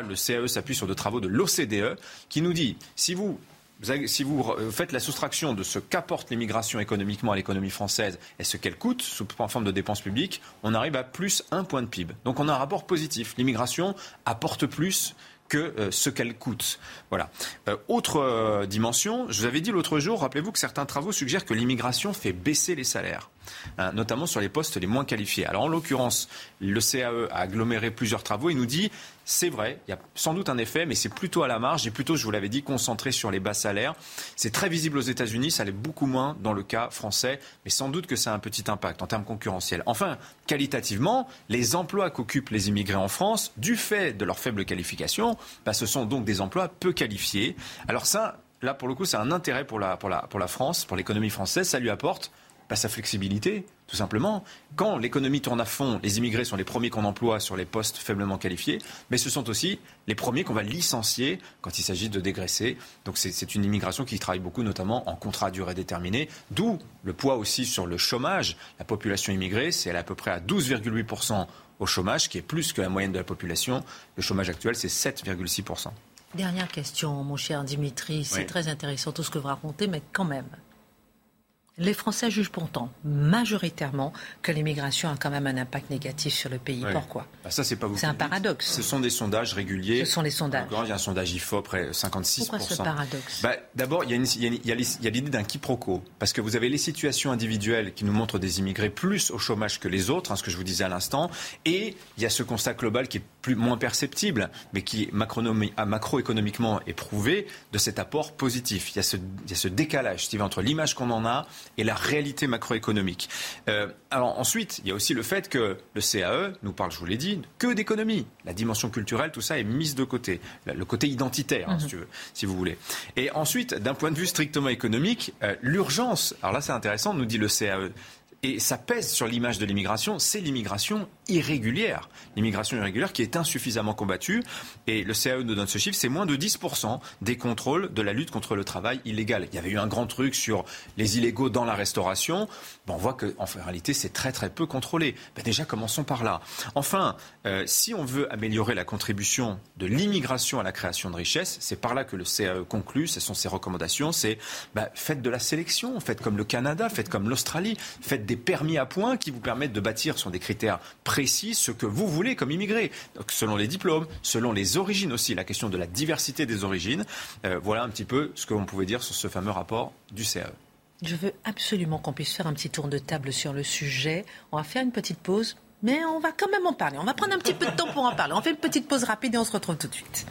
le CAE s'appuie sur des travaux de l'OCDE qui nous dit si vous si vous faites la soustraction de ce qu'apporte l'immigration économiquement à l'économie française et ce qu'elle coûte sous forme de dépenses publiques, on arrive à plus un point de PIB. Donc on a un rapport positif. L'immigration apporte plus que euh, ce qu'elle coûte. Voilà. Euh, autre euh, dimension, je vous avais dit l'autre jour, rappelez-vous que certains travaux suggèrent que l'immigration fait baisser les salaires. Hein, notamment sur les postes les moins qualifiés. Alors en l'occurrence, le CAE a aggloméré plusieurs travaux et nous dit c'est vrai, il y a sans doute un effet, mais c'est plutôt à la marge et plutôt, je vous l'avais dit, concentré sur les bas salaires. C'est très visible aux États-Unis, ça l'est beaucoup moins dans le cas français, mais sans doute que ça a un petit impact en termes concurrentiels. Enfin, qualitativement, les emplois qu'occupent les immigrés en France, du fait de leur faible qualification, bah, ce sont donc des emplois peu qualifiés. Alors ça, là, pour le coup, c'est un intérêt pour la, pour la France, pour l'économie française. Ça lui apporte sa flexibilité, tout simplement. Quand l'économie tourne à fond, les immigrés sont les premiers qu'on emploie sur les postes faiblement qualifiés, mais ce sont aussi les premiers qu'on va licencier quand il s'agit de dégraisser. Donc c'est une immigration qui travaille beaucoup, notamment en contrat à durée déterminée, d'où le poids aussi sur le chômage. La population immigrée, c'est à peu près à 12,8% au chômage, qui est plus que la moyenne de la population. Le chômage actuel, c'est 7,6%. Dernière question, mon cher Dimitri. C'est très intéressant tout ce que vous racontez, mais quand même, les Français jugent pourtant majoritairement que l'immigration a quand même un impact négatif sur le pays. Pourquoi? Bah, Ça, c'est pas C'est un paradoxe. Ce sont des sondages réguliers. Ce sont les sondages. il y a un sondage IFO, près 56%. Pourquoi ce paradoxe? Bah, D'abord, il y a l'idée d'un quiproquo. Parce que vous avez les situations individuelles qui nous montrent des immigrés plus au chômage que les autres, hein, ce que je vous disais à l'instant. Et il y a ce constat global qui est plus, moins perceptible, mais qui macroéconomiquement est prouvé de cet apport positif. Il y a ce, il y a ce décalage, Steve, entre l'image qu'on en a et la réalité macroéconomique. Euh, alors ensuite, il y a aussi le fait que le CAE nous parle, je vous l'ai dit, que d'économie. La dimension culturelle, tout ça est mise de côté. Le côté identitaire, hein, si, mhm. si, vous voulez. Et ensuite, d'un point de vue strictement économique, euh, l'urgence, alors là c'est intéressant, nous dit le CAE, et ça pèse sur l'image de l'immigration, c'est l'immigration irrégulière. L'immigration irrégulière qui est insuffisamment combattue. Et le CAE nous donne ce chiffre, c'est moins de 10% des contrôles de la lutte contre le travail illégal. Il y avait eu un grand truc sur les illégaux dans la restauration. on voit qu'en réalité, c'est très très peu contrôlé. Ben déjà, commençons par là. Enfin, euh, si on veut améliorer la contribution de l'immigration à la création de richesses, c'est par là que le CAE conclut, ce sont ses recommandations, c'est ben, faites de la sélection, faites comme le Canada, faites comme l'Australie, faites des permis à points qui vous permettent de bâtir sur des critères ce que vous voulez comme immigré. Selon les diplômes, selon les origines aussi, la question de la diversité des origines. Euh, voilà un petit peu ce que l'on pouvait dire sur ce fameux rapport du CAE. Je veux absolument qu'on puisse faire un petit tour de table sur le sujet. On va faire une petite pause, mais on va quand même en parler. On va prendre un petit peu de temps pour en parler. On fait une petite pause rapide et on se retrouve tout de suite.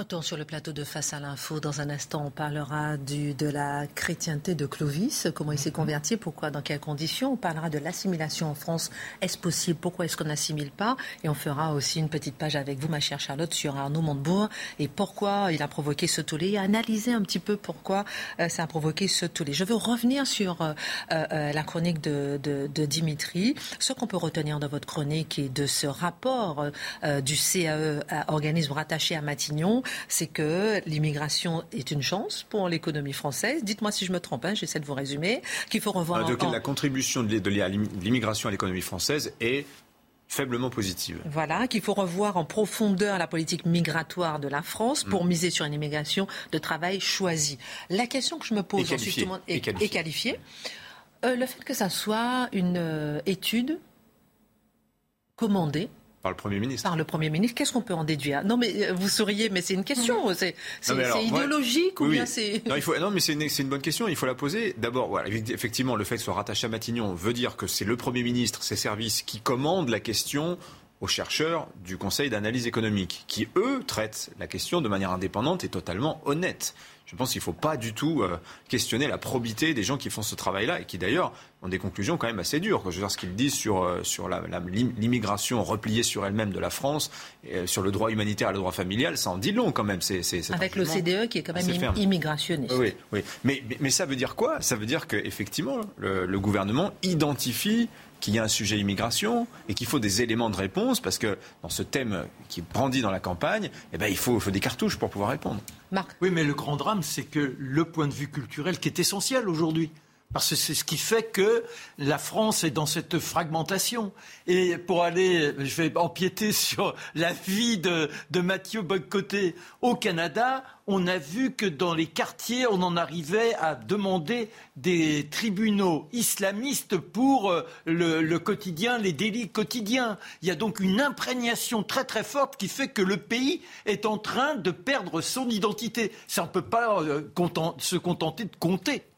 Retour sur le plateau de Face à l'info. Dans un instant, on parlera du, de la chrétienté de Clovis, comment il s'est converti, pourquoi, dans quelles conditions. On parlera de l'assimilation en France. Est-ce possible Pourquoi est-ce qu'on n'assimile pas? Et on fera aussi une petite page avec vous, ma chère Charlotte, sur Arnaud Montebourg et pourquoi il a provoqué ce tollé et analyser un petit peu pourquoi euh, ça a provoqué ce tollé. Je veux revenir sur euh, euh, la chronique de, de, de Dimitri. Ce qu'on peut retenir dans votre chronique et de ce rapport du CAE, organisme rattaché à Matignon, c'est que l'immigration est une chance pour l'économie française. Dites-moi si je me trompe, hein, j'essaie de vous résumer, qu'il faut revoir... Ah, la contribution de l'immigration à l'économie française est faiblement positive. Voilà, qu'il faut revoir en profondeur la politique migratoire de la France pour mm. miser sur une immigration de travail choisie. La question que je me pose ensuite est, qualifiée. Euh, le fait que ça soit une euh, étude commandée par le Premier ministre. Par le Premier ministre. Qu'est-ce qu'on peut en déduire? Non, mais euh, vous souriez, mais c'est une question. C'est idéologique ou bien c'est. Non, il faut, non, mais c'est une, une, bonne question. Il faut la poser. D'abord, voilà, effectivement, le fait que soit rattaché à Matignon veut dire que c'est le Premier ministre, ses services, qui commandent la question aux chercheurs du Conseil d'analyse économique, qui, eux, traitent la question de manière indépendante et totalement honnête. Je pense qu'il ne faut pas du tout euh, questionner la probité des gens qui font ce travail-là et qui d'ailleurs ont des conclusions quand même assez dures. Je veux dire, ce qu'ils disent sur, euh, sur l'immigration repliée sur elle-même de la France, euh, sur le droit humanitaire et le droit familial, ça en dit long quand même. C'est, Avec l'OCDE qui est quand même immigrationniste. Oui, oui. Mais, mais, ça veut dire quoi? Ça veut dire qu'effectivement, le, le gouvernement identifie qu'il y a un sujet immigration et qu'il faut des éléments de réponse parce que dans ce thème qui brandit dans la campagne, eh ben, il faut, faut des cartouches pour pouvoir répondre. Marc. Oui, mais le grand drame, c'est que le point de vue culturel qui est essentiel aujourd'hui, parce que c'est ce qui fait que la France est dans cette fragmentation. Et pour aller, je vais empiéter (laughs) sur la vie de, Mathieu Bocoté au Canada, on a vu que dans les quartiers, on en arrivait à demander des tribunaux islamistes pour euh, le, quotidien, les délits quotidiens. Il y a donc une imprégnation très très forte qui fait que le pays est en train de perdre son identité. On ne peut pas euh, se contenter de compter.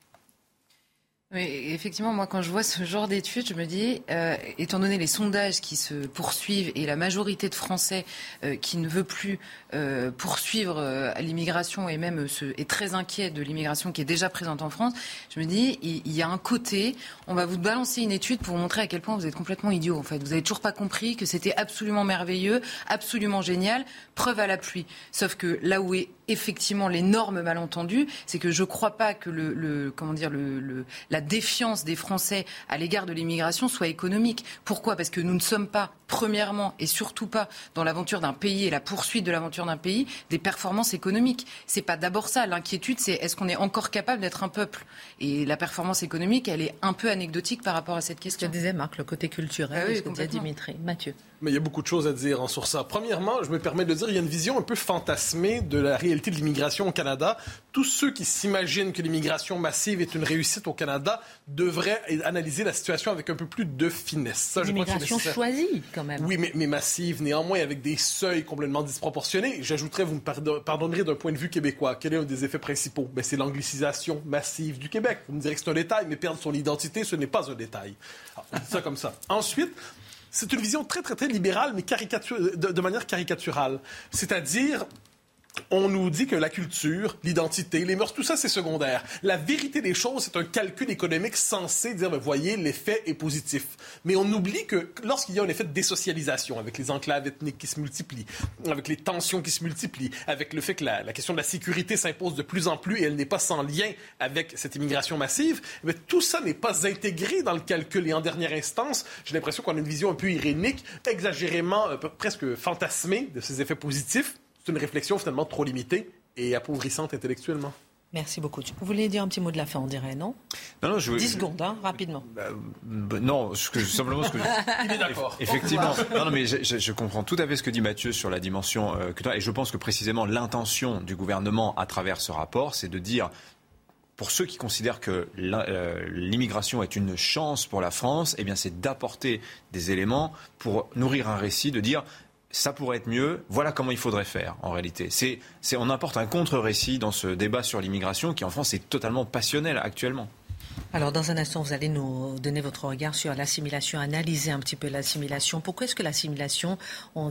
Effectivement, moi, quand je vois ce genre d'études, je me dis, euh, étant donné les sondages qui se poursuivent et la majorité de Français euh, qui ne veut plus euh, poursuivre l'immigration et même est très inquiet de l'immigration qui est déjà présente en France, je me dis, il, y a un côté, on va vous balancer une étude pour vous montrer à quel point vous êtes complètement idiot. En fait, vous avez toujours pas compris que c'était absolument merveilleux, absolument génial, preuve à la pluie. Sauf que là où est effectivement l'énorme malentendu, c'est que je ne crois pas que le, le comment dire le, le, la défiance des Français à l'égard de l'immigration soit économique. Pourquoi? Parce que nous ne sommes pas, premièrement et surtout pas, dans l'aventure d'un pays et la poursuite de l'aventure d'un pays, des performances économiques. C'est pas d'abord ça. L'inquiétude, c'est est-ce qu'on est encore capable d'être un peuple? Et la performance économique, elle est un peu anecdotique par rapport à cette question. Je disais, Marc, le côté culturel, ah oui, ce que disait Dimitri. Mathieu. Mais il y a beaucoup de choses à dire hein, sur ça. Premièrement, je me permets de dire, il y a une vision un peu fantasmée de la réalité de l'immigration au Canada. Tous ceux qui s'imaginent que l'immigration massive est une réussite au Canada devraient analyser la situation avec un peu plus de finesse. L'immigration choisie, quand même. Oui, mais, mais, massive, néanmoins, avec des seuils complètement disproportionnés. J'ajouterais, vous me pardonnerez d'un point de vue québécois, quel est un des effets principaux? Ben, C'est l'anglicisation massive du Québec. Vous me direz que c'est un détail, mais perdre son identité, ce n'est pas un détail. Alors, on dit ça comme ça. Ensuite, c'est une vision très, très, très libérale, mais de, de manière caricaturale. C'est-à-dire, on nous dit que la culture, l'identité, les mœurs, tout ça, c'est secondaire. La vérité des choses, c'est un calcul économique censé dire, ben, voyez, l'effet est positif. Mais on oublie que lorsqu'il y a un effet de désocialisation, avec les enclaves ethniques qui se multiplient, avec les tensions qui se multiplient, avec le fait que la, question de la sécurité s'impose de plus en plus et elle n'est pas sans lien avec cette immigration massive, mais tout ça n'est pas intégré dans le calcul. Et en dernière instance, j'ai l'impression qu'on a une vision un peu irénique, exagérément, euh, presque fantasmée de ces effets positifs c'est une réflexion finalement trop limitée et appauvrissante intellectuellement. Merci beaucoup. Vous voulez dire un petit mot de la fin, on dirait, non? Non, non, je 10 secondes, hein, rapidement. Bah, bah, non, ce que, simplement ce que (laughs) Il est d'accord. Effectivement. Non, non, mais je, je, comprends tout à fait ce que dit Mathieu sur la dimension euh, que et je pense que précisément l'intention du gouvernement à travers ce rapport, c'est de dire pour ceux qui considèrent que euh, l'immigration est une chance pour la France, eh bien c'est d'apporter des éléments pour nourrir un récit, de dire ça pourrait être mieux, voilà comment il faudrait faire en réalité. C'est, on apporte un contre-récit dans ce débat sur l'immigration qui en France est totalement passionnel actuellement. Alors, dans un instant, vous allez nous donner votre regard sur l'assimilation, analyser un petit peu l'assimilation. Pourquoi est-ce que l'assimilation,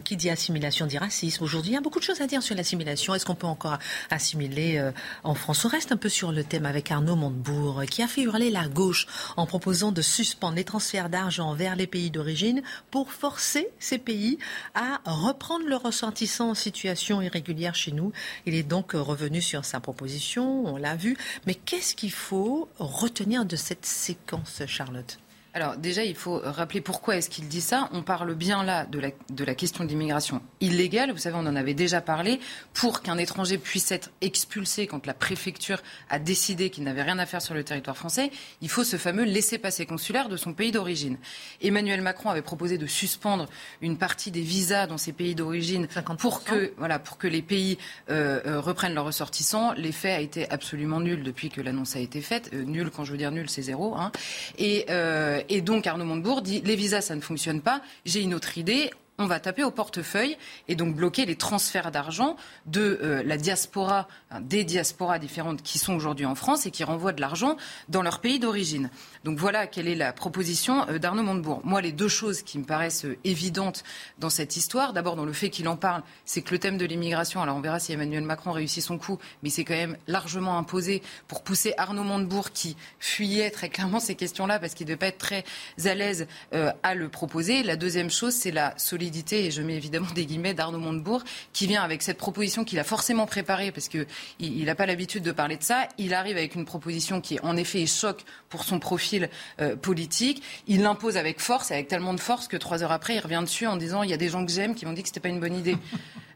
qui dit assimilation dit racisme? Aujourd'hui, il y a beaucoup de choses à dire sur l'assimilation. Est-ce qu'on peut encore assimiler euh, en France? On reste un peu sur le thème avec Arnaud Montebourg, qui a fait hurler la gauche en proposant de suspendre les transferts d'argent vers les pays d'origine pour forcer ces pays à reprendre leurs ressortissants en situation irrégulière chez nous. Il est donc revenu sur sa proposition, on l'a vu. Mais qu'est-ce qu'il faut retenir de cette séquence, Charlotte? Alors déjà, il faut rappeler pourquoi est-ce qu'il dit ça. On parle bien là de la, de la question de l'immigration illégale. Vous savez, on en avait déjà parlé. Pour qu'un étranger puisse être expulsé quand la préfecture a décidé qu'il n'avait rien à faire sur le territoire français, il faut ce fameux laissez-passer consulaire de son pays d'origine. Emmanuel Macron avait proposé de suspendre une partie des visas dans ces pays d'origine pour que, voilà, pour que les pays euh, euh, reprennent leurs ressortissants. L'effet a été absolument nul depuis que l'annonce a été faite. Euh, nul, quand je veux dire nul, c'est zéro. Hein. Et euh, et donc Arnaud Montebourg dit les visas, ça ne fonctionne pas. J'ai une autre idée on va taper au portefeuille et donc bloquer les transferts d'argent de euh, la diaspora, des diasporas différentes qui sont aujourd'hui en France et qui renvoient de l'argent dans leur pays d'origine. Donc voilà quelle est la proposition euh, d'Arnaud Montebourg. Moi, les deux choses qui me paraissent euh, évidentes dans cette histoire, d'abord dans le fait qu'il en parle, c'est que le thème de l'immigration, alors on verra si Emmanuel Macron réussit son coup, mais c'est quand même largement imposé pour pousser Arnaud Montebourg qui fuyait très clairement ces questions-là parce qu'il ne devait pas être très à l'aise à le proposer. La deuxième chose, c'est la solidité et je mets évidemment des guillemets, d'Arnaud Montebourg, qui vient avec cette proposition qu'il a forcément préparée, parce qu'il n'a pas l'habitude de parler de ça. Il arrive avec une proposition qui, en effet, est choc pour son profil euh, politique. Il l'impose avec force, avec tellement de force que trois heures après, il revient dessus en disant il y a des gens que j'aime qui m'ont dit que c'était pas une bonne idée. (laughs)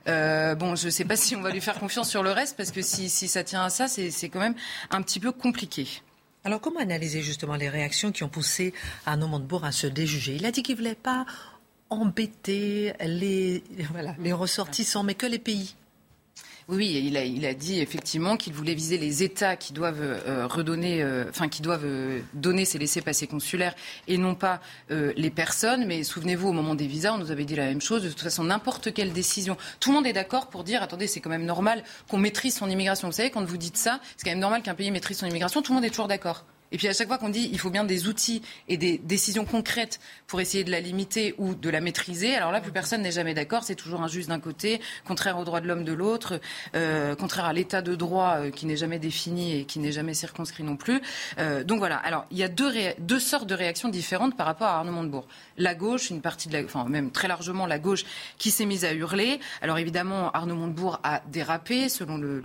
Euh, bon, je ne sais pas si on va lui faire confiance sur le reste, parce que si, si ça tient à ça, c'est quand même un petit peu compliqué. Alors, comment analyser justement les réactions qui ont poussé Arnaud Montebourg à se déjuger? Il a dit qu'il ne voulait pas embêter les, (laughs) voilà, les ressortissants, mais que les pays. Oui, il a, dit effectivement qu'il voulait viser les États qui doivent euh, redonner, euh, enfin qui doivent euh, donner ces laissés-passer consulaires et non pas les personnes. Mais souvenez-vous, au moment des visas, on nous avait dit la même chose. De toute façon, n'importe quelle décision, tout le monde est d'accord pour dire attendez, c'est quand même normal qu'on maîtrise son immigration. Vous savez, quand vous dites ça, c'est quand même normal qu'un pays maîtrise son immigration. Tout le monde est toujours d'accord. Et puis à chaque fois qu'on dit il faut bien des outils et des décisions concrètes pour essayer de la limiter ou de la maîtriser, alors là plus personne n'est jamais d'accord. C'est toujours injuste d'un côté, contraire aux droits de l'homme de l'autre, euh, contraire à l'état de droit euh, qui n'est jamais défini et qui n'est jamais circonscrit non plus. Euh, donc voilà. Alors il y a deux, sortes de réactions différentes par rapport à Arnaud Montebourg. La gauche, une partie de la, enfin même très largement la gauche qui s'est mise à hurler. Alors évidemment Arnaud Montebourg a dérapé selon le,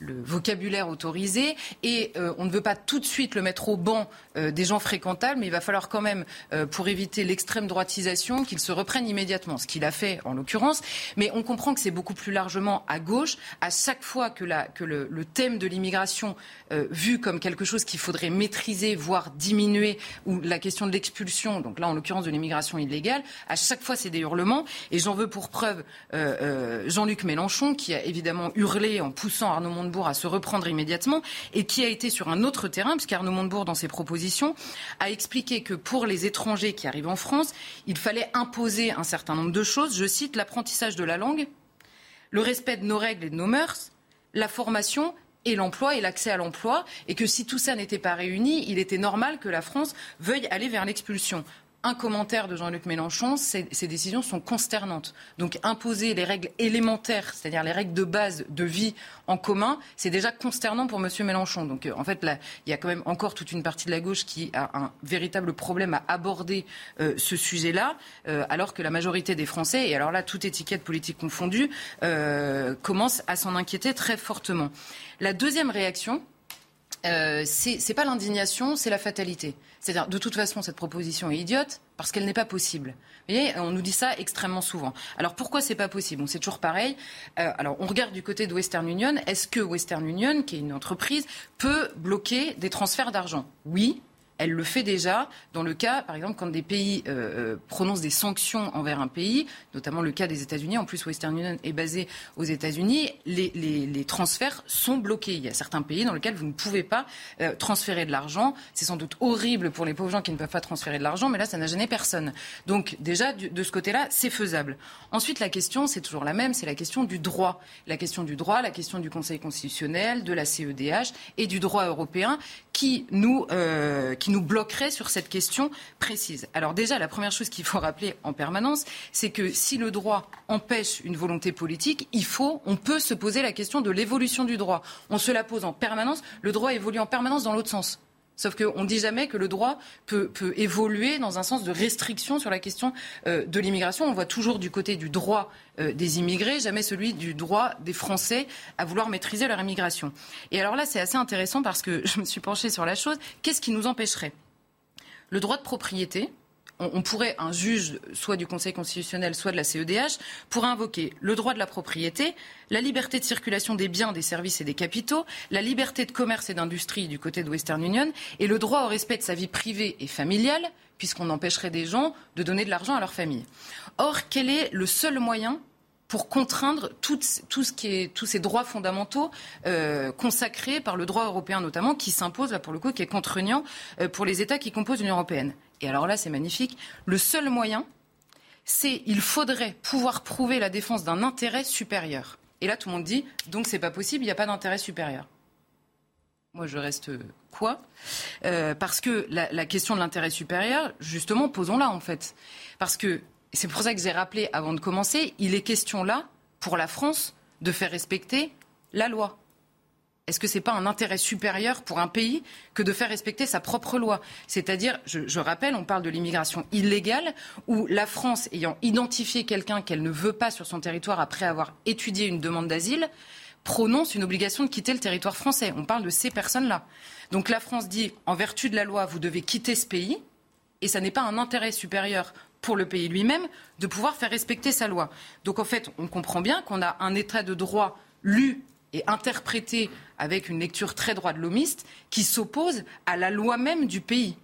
vocabulaire autorisé et on ne veut pas tout de suite le mettre au banc euh, des gens fréquentables, mais il va falloir quand même, euh, pour éviter l'extrême droitisation, qu'il se reprenne immédiatement, ce qu'il a fait en l'occurrence. Mais on comprend que c'est beaucoup plus largement à gauche. À chaque fois que, le, thème de l'immigration, euh, vu comme quelque chose qu'il faudrait maîtriser, voire diminuer, ou la question de l'expulsion, donc là en l'occurrence de l'immigration illégale, à chaque fois c'est des hurlements. Et j'en veux pour preuve Jean-Luc Mélenchon, qui a évidemment hurlé en poussant Arnaud Montebourg à se reprendre immédiatement, et qui a été sur un autre terrain, Arnaud Montebourg, dans ses propositions, a expliqué que pour les étrangers qui arrivent en France, il fallait imposer un certain nombre de choses. Je cite l'apprentissage de la langue, le respect de nos règles et de nos mœurs, la formation et l'emploi et l'accès à l'emploi, et que si tout ça n'était pas réuni, il était normal que la France veuille aller vers l'expulsion un commentaire de Jean-Luc Mélenchon, ces, décisions sont consternantes. Donc imposer les règles élémentaires, c'est-à-dire les règles de base de vie en commun, c'est déjà consternant pour M. Mélenchon. Donc euh, en fait, là, il y a quand même encore toute une partie de la gauche qui a un véritable problème à aborder euh, ce sujet-là, euh, alors que la majorité des Français, et alors là, toute étiquette politique confondue, commence à s'en inquiéter très fortement. La deuxième réaction, euh, c'est pas l'indignation, c'est la fatalité. C'est-à-dire, de toute façon, cette proposition est idiote parce qu'elle n'est pas possible. Vous voyez, on nous dit ça extrêmement souvent. Alors pourquoi c'est pas possible? Bon, C'est toujours pareil. Euh, alors on regarde du côté de Western Union. Est-ce que Western Union, qui est une entreprise, peut bloquer des transferts d'argent? Oui, elle le fait déjà dans le cas, par exemple, quand des pays euh, euh, prononcent des sanctions envers un pays, notamment le cas des États-Unis. En plus, Western Union est basé aux États-Unis. Les, transferts sont bloqués. Il y a certains pays dans lesquels vous ne pouvez pas euh, transférer de l'argent. C'est sans doute horrible pour les pauvres gens qui ne peuvent pas transférer de l'argent, mais là, ça n'a gêné personne. Donc, déjà, de ce côté-là, c'est faisable. Ensuite, la question, c'est toujours la même, c'est la question du droit. La question du droit, la question du Conseil constitutionnel, de la CEDH et du droit européen qui nous, nous bloquerait sur cette question précise. Alors déjà, la première chose qu'il faut rappeler en permanence, c'est que si le droit empêche une volonté politique, il faut, on peut se poser la question de l'évolution du droit. On se la pose en permanence. Le droit évolue en permanence dans l'autre sens. Sauf qu'on ne dit jamais que le droit peut, évoluer dans un sens de restriction sur la question euh, de l'immigration. On voit toujours du côté du droit euh, des immigrés, jamais celui du droit des Français à vouloir maîtriser leur immigration. Et alors là, c'est assez intéressant parce que (laughs) je me suis penchée sur la chose. Qu'est-ce qui nous empêcherait? Le droit de propriété, on, pourrait, un juge, soit du Conseil constitutionnel, soit de la CEDH, pourrait invoquer le droit de la propriété, la liberté de circulation des biens, des services et des capitaux, la liberté de commerce et d'industrie du côté de Western Union, et le droit au respect de sa vie privée et familiale, puisqu'on empêcherait des gens de donner de l'argent à leur famille. Or, quel est le seul moyen pour contraindre tout, ce qui est, tous ces droits fondamentaux euh, consacrés par le droit européen notamment, qui s'impose là pour le coup, qui est contraignant euh, pour les États qui composent l'Union européenne? Et alors là, c'est magnifique. Le seul moyen, c'est il faudrait pouvoir prouver la défense d'un intérêt supérieur. Et là, tout le monde dit donc c'est pas possible, il n'y a pas d'intérêt supérieur. Moi, je reste quoi? Euh, Parce que la, la question de l'intérêt supérieur, justement, posons-la en fait. Parce que c'est pour ça que j'ai rappelé avant de commencer, il est question là, pour la France, de faire respecter la loi. Est-ce que ce n'est pas un intérêt supérieur pour un pays que de faire respecter sa propre loi? C'est-à-dire, je, rappelle, on parle de l'immigration illégale, où la France, ayant identifié quelqu'un qu'elle ne veut pas sur son territoire après avoir étudié une demande d'asile, prononce une obligation de quitter le territoire français. On parle de ces personnes-là. Donc la France dit, en vertu de la loi, vous devez quitter ce pays, et ça n'est pas un intérêt supérieur pour le pays lui-même de pouvoir faire respecter sa loi. Donc en fait, on comprend bien qu'on a un état de droit lu et interprété avec une lecture très droit de l'homiste qui s'oppose à la loi même du pays.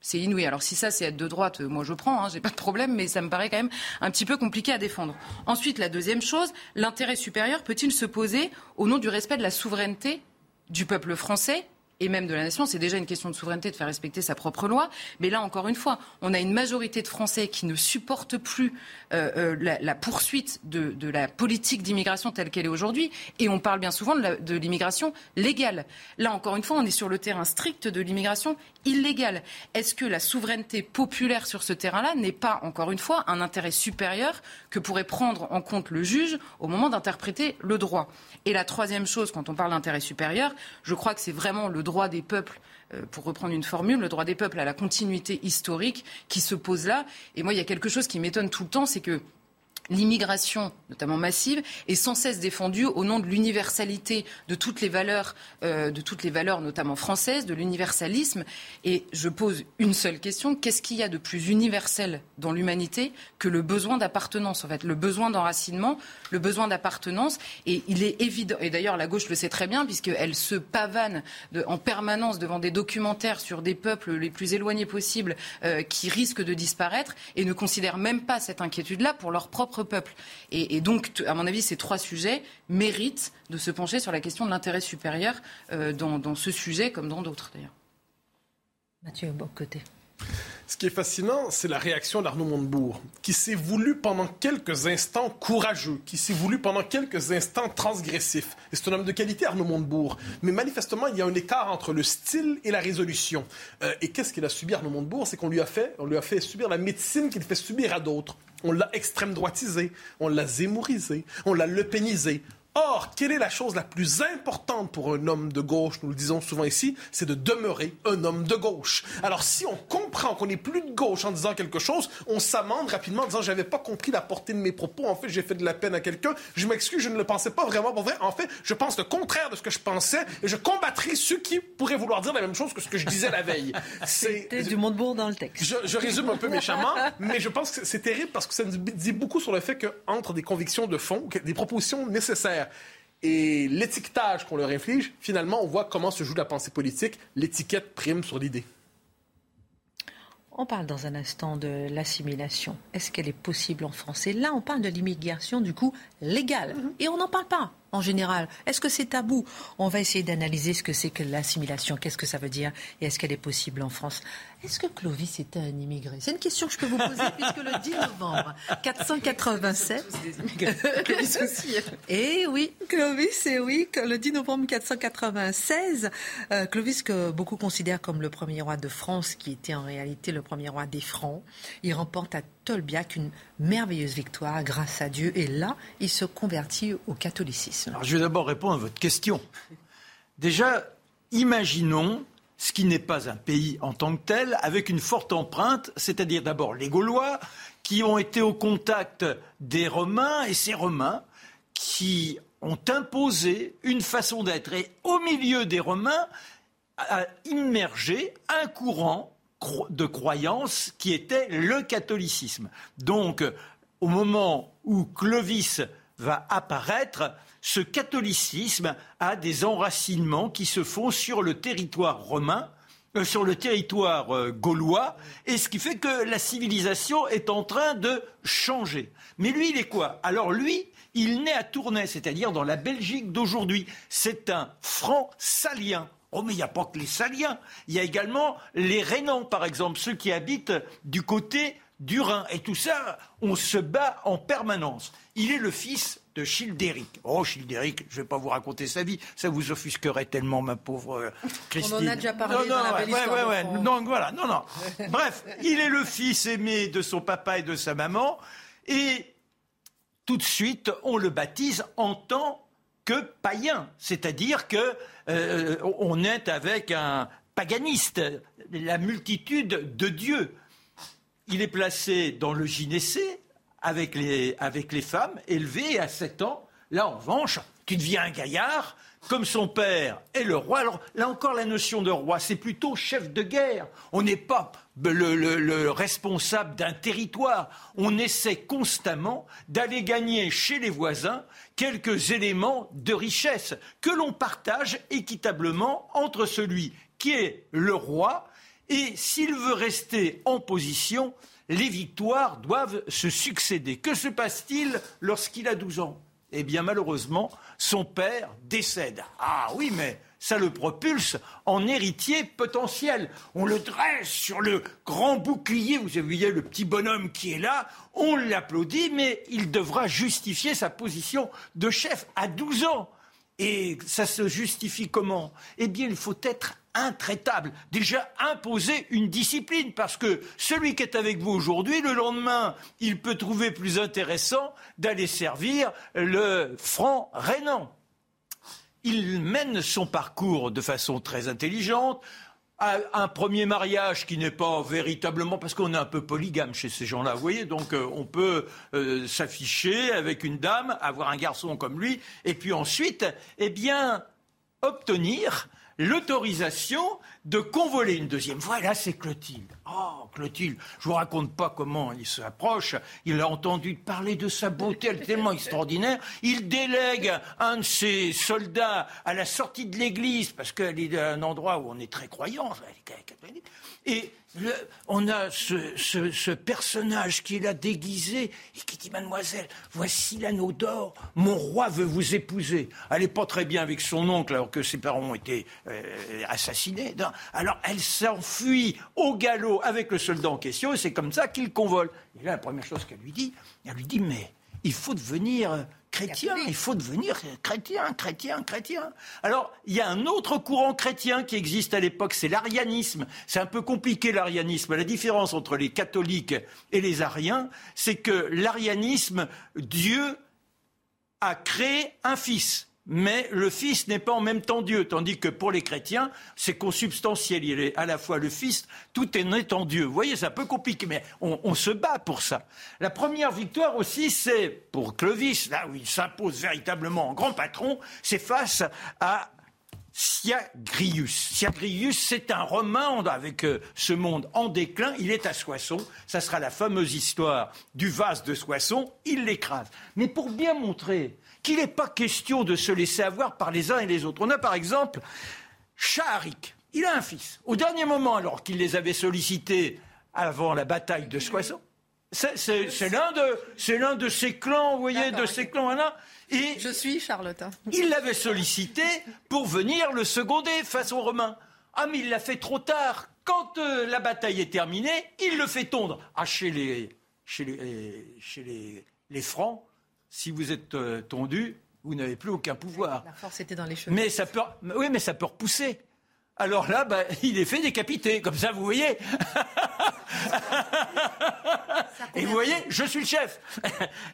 C'est inouï. Alors si ça c'est être de droite, moi je prends, hein, j'ai pas de problème, mais ça me paraît quand même un petit peu compliqué à défendre. Ensuite, la deuxième chose, l'intérêt supérieur peut-il se poser au nom du respect de la souveraineté du peuple français et même de la nation. C'est déjà une question de souveraineté de faire respecter sa propre loi. Mais là, encore une fois, on a une majorité de Français qui ne supportent plus euh, euh, la, poursuite de, la politique d'immigration telle qu'elle est aujourd'hui. Et on parle bien souvent de l'immigration légale. Là, encore une fois, on est sur le terrain strict de l'immigration illégale. Est-ce que la souveraineté populaire sur ce terrain-là n'est pas, encore une fois, un intérêt supérieur que pourrait prendre en compte le juge au moment d'interpréter le droit? Et la troisième chose, quand on parle d'intérêt supérieur, je crois que c'est vraiment le droit des peuples euh, pour reprendre une formule, le droit des peuples à la continuité historique qui se pose là. Et moi, il y a quelque chose qui m'étonne tout le temps, c'est que l'immigration, notamment massive, est sans cesse défendue au nom de l'universalité de toutes les valeurs, euh, de toutes les valeurs notamment françaises, de l'universalisme. Et je pose une seule question qu'est-ce qu'il y a de plus universel dans l'humanité que le besoin d'appartenance, en fait, le besoin d'enracinement, le besoin d'appartenance? Et il est évident, et d'ailleurs la gauche le sait très bien, puisqu'elle se pavane en permanence devant des documentaires sur des peuples les plus éloignés possibles euh, qui risquent de disparaître et ne considère même pas cette inquiétude-là pour leur propre peuple. Et, donc, à mon avis, ces trois sujets méritent de se pencher sur la question de l'intérêt supérieur euh, dans, ce sujet comme dans d'autres, d'ailleurs. Mathieu, bon côté. Ce qui est fascinant, c'est la réaction d'Arnaud Montebourg, qui s'est voulu pendant quelques instants courageux, qui s'est voulu pendant quelques instants transgressif. C'est un homme de qualité, Arnaud Montebourg. Mais manifestement, il y a un écart entre le style et la résolution. Euh, et qu'est-ce qu'il a subi, Arnaud Montebourg? C'est qu'on lui a fait, on lui a fait subir la médecine qu'il fait subir à d'autres. On l'a extrême droitisé, on l'a zémourisé, on l'a lepénisé. Or, quelle est la chose la plus importante pour un homme de gauche, nous le disons souvent ici, c'est de demeurer un homme de gauche. Alors, si on comprend qu'on est plus de gauche en disant quelque chose, on s'amende rapidement en disant j'avais pas compris la portée de mes propos. En fait, j'ai fait de la peine à quelqu'un. Je m'excuse, je ne le pensais pas vraiment. Pour vrai, en fait, je pense le contraire de ce que je pensais et je combattrai ceux qui pourraient vouloir dire la même chose que ce que je disais la veille. (laughs) C'est du Montebourg dans le texte. Je, je résume un peu méchamment, mais je pense que c'est terrible parce que ça nous dit beaucoup sur le fait qu'entre des convictions de fond, des propositions nécessaires et l'étiquetage qu'on leur inflige, finalement, on voit comment se joue la pensée politique. L'étiquette prime sur l'idée. On parle dans un instant de l'assimilation. Est-ce qu'elle est possible en France Et là, on parle de l'immigration, du coup, légale. Mm-hmm. Et on n'en parle pas en général. Est-ce que c'est tabou? On va essayer d'analyser ce que c'est que l'assimilation, qu'est-ce que ça veut dire? Et est-ce qu'elle est possible en France? Est-ce que Clovis était un immigré? C'est une question que je peux vous poser (laughs) puisque le 10 novembre 487... Clovis (laughs) aussi. Et eh oui, Clovis, et oui, le 10 novembre 496, euh, Clovis que beaucoup considèrent comme le premier roi de France, qui était en réalité le premier roi des Francs, il remporte à Tolbiac une merveilleuse victoire grâce à Dieu et là, il se convertit au catholicisme. Alors je vais d'abord répondre à votre question. Déjà, imaginons ce qui n'est pas un pays en tant que tel, avec une forte empreinte, c'est-à-dire d'abord les Gaulois, qui ont été au contact des Romains, et ces Romains qui ont imposé une façon d'être. Et au milieu des Romains, a immergé un courant de croyance qui était le catholicisme. Donc, au moment où Clovis va apparaître, ce catholicisme a des enracinements qui se font sur le territoire romain, euh, sur le territoire euh, gaulois, et ce qui fait que la civilisation est en train de changer. Mais lui, il est quoi? Alors lui, il naît à Tournai, c'est-à-dire dans la Belgique d'aujourd'hui. C'est un franc salien. Oh, mais il n'y a pas que les Saliens. Il y a également les Rénans, par exemple, ceux qui habitent du côté du Rhin. Et tout ça, on se bat en permanence. Il est le fils de Childéric. Oh, Childéric, je ne vais pas vous raconter sa vie, ça vous offusquerait tellement, ma pauvre Christine. On en a déjà parlé non, dans la belle ouais. Donc voilà, non, non. Bref, il est le fils aimé de son papa et de sa maman, et tout de suite, on le baptise en tant païen, c'est-à-dire que euh, on est avec un paganiste, la multitude de dieux. Il est placé dans le gynécée avec les, avec les femmes, élevé à 7 ans. Là, en revanche, tu deviens un gaillard, comme son père est le roi. Alors là encore, la notion de roi, c'est plutôt chef de guerre. On n'est pas le, responsable d'un territoire. On essaie constamment d'aller gagner chez les voisins quelques éléments de richesse que l'on partage équitablement entre celui qui est le roi et s'il veut rester en position, les victoires doivent se succéder. Que se passe-t-il lorsqu'il a 12 ans? Eh bien malheureusement, son père décède. Ah oui, mais ça le propulse en héritier potentiel. On le dresse sur le grand bouclier, vous voyez le petit bonhomme qui est là, on l'applaudit, mais il devra justifier sa position de chef à 12 ans. Et ça se justifie comment? Eh bien, il faut être intraitable. Déjà, imposer une discipline, parce que celui qui est avec vous aujourd'hui, le lendemain, il peut trouver plus intéressant d'aller servir le franc rénan il mène son parcours de façon très intelligente. Un premier mariage qui n'est pas véritablement parce qu'on est un peu polygame chez ces gens-là, vous voyez, donc euh, on peut euh, s'afficher avec une dame, avoir un garçon comme lui, et puis ensuite, eh bien, obtenir l'autorisation de convoler une deuxième fois. là, c'est Clotilde. Oh, Clotilde, je vous raconte pas comment il s'approche. Il a entendu parler de sa beauté, elle est tellement extraordinaire. Il délègue un de ses soldats à la sortie de l'église, parce qu'elle est un endroit où on est très croyant. Et on a ce, personnage qui est là déguisé et qui dit Mademoiselle, voici l'anneau d'or, mon roi veut vous épouser. Elle n'est pas très bien avec son oncle alors que ses parents ont été euh, assassinés. Alors elle s'enfuit au galop avec le soldat en question et c'est comme ça qu'il convole. Et là, la première chose qu'elle lui dit, elle lui dit Mais il faut devenir chrétien, il faut devenir chrétien, chrétien, chrétien. Alors, il y a un autre courant chrétien qui existe à l'époque, c'est l'arianisme. C'est un peu compliqué l'arianisme. La différence entre les catholiques et les ariens, c'est que l'arianisme, Dieu a créé un fils. Mais le Fils n'est pas en même temps Dieu, tandis que pour les chrétiens, c'est consubstantiel. Il est à la fois le Fils, tout est né en Dieu. Vous voyez, c'est un peu compliqué, mais on, se bat pour ça. La première victoire aussi, c'est pour Clovis, là où il s'impose véritablement en grand patron, c'est face à Siagrius. Siagrius, c'est un Romain avec euh, ce monde en déclin. Il est à Soissons. Ça sera la fameuse histoire du vase de Soissons. Il l'écrase. Mais pour bien montrer qu'il n'est pas question de se laisser avoir par les uns et les autres. On a par exemple Chaharik. Il a un fils. Au dernier moment, alors qu'il les avait sollicités avant la bataille de Soissons, c'est l'un de, ces clans, vous voyez, de ces clans là. Et je suis Charlotte. Il l'avait sollicité pour venir le seconder face aux Romains. Ah, mais il l'a fait trop tard. Quand euh, la bataille est terminée, il le fait tondre. Ah, chez les, chez les, chez les, les Francs, si vous êtes euh, tondu, vous n'avez plus aucun pouvoir. La force était dans les cheveux. Mais ça peut, oui, mais ça peut repousser. Alors là, bah, (laughs) il est fait décapiter, comme ça, vous voyez. Et vous voyez, je suis le chef.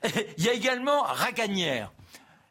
(laughs) il y a également Ragagnère.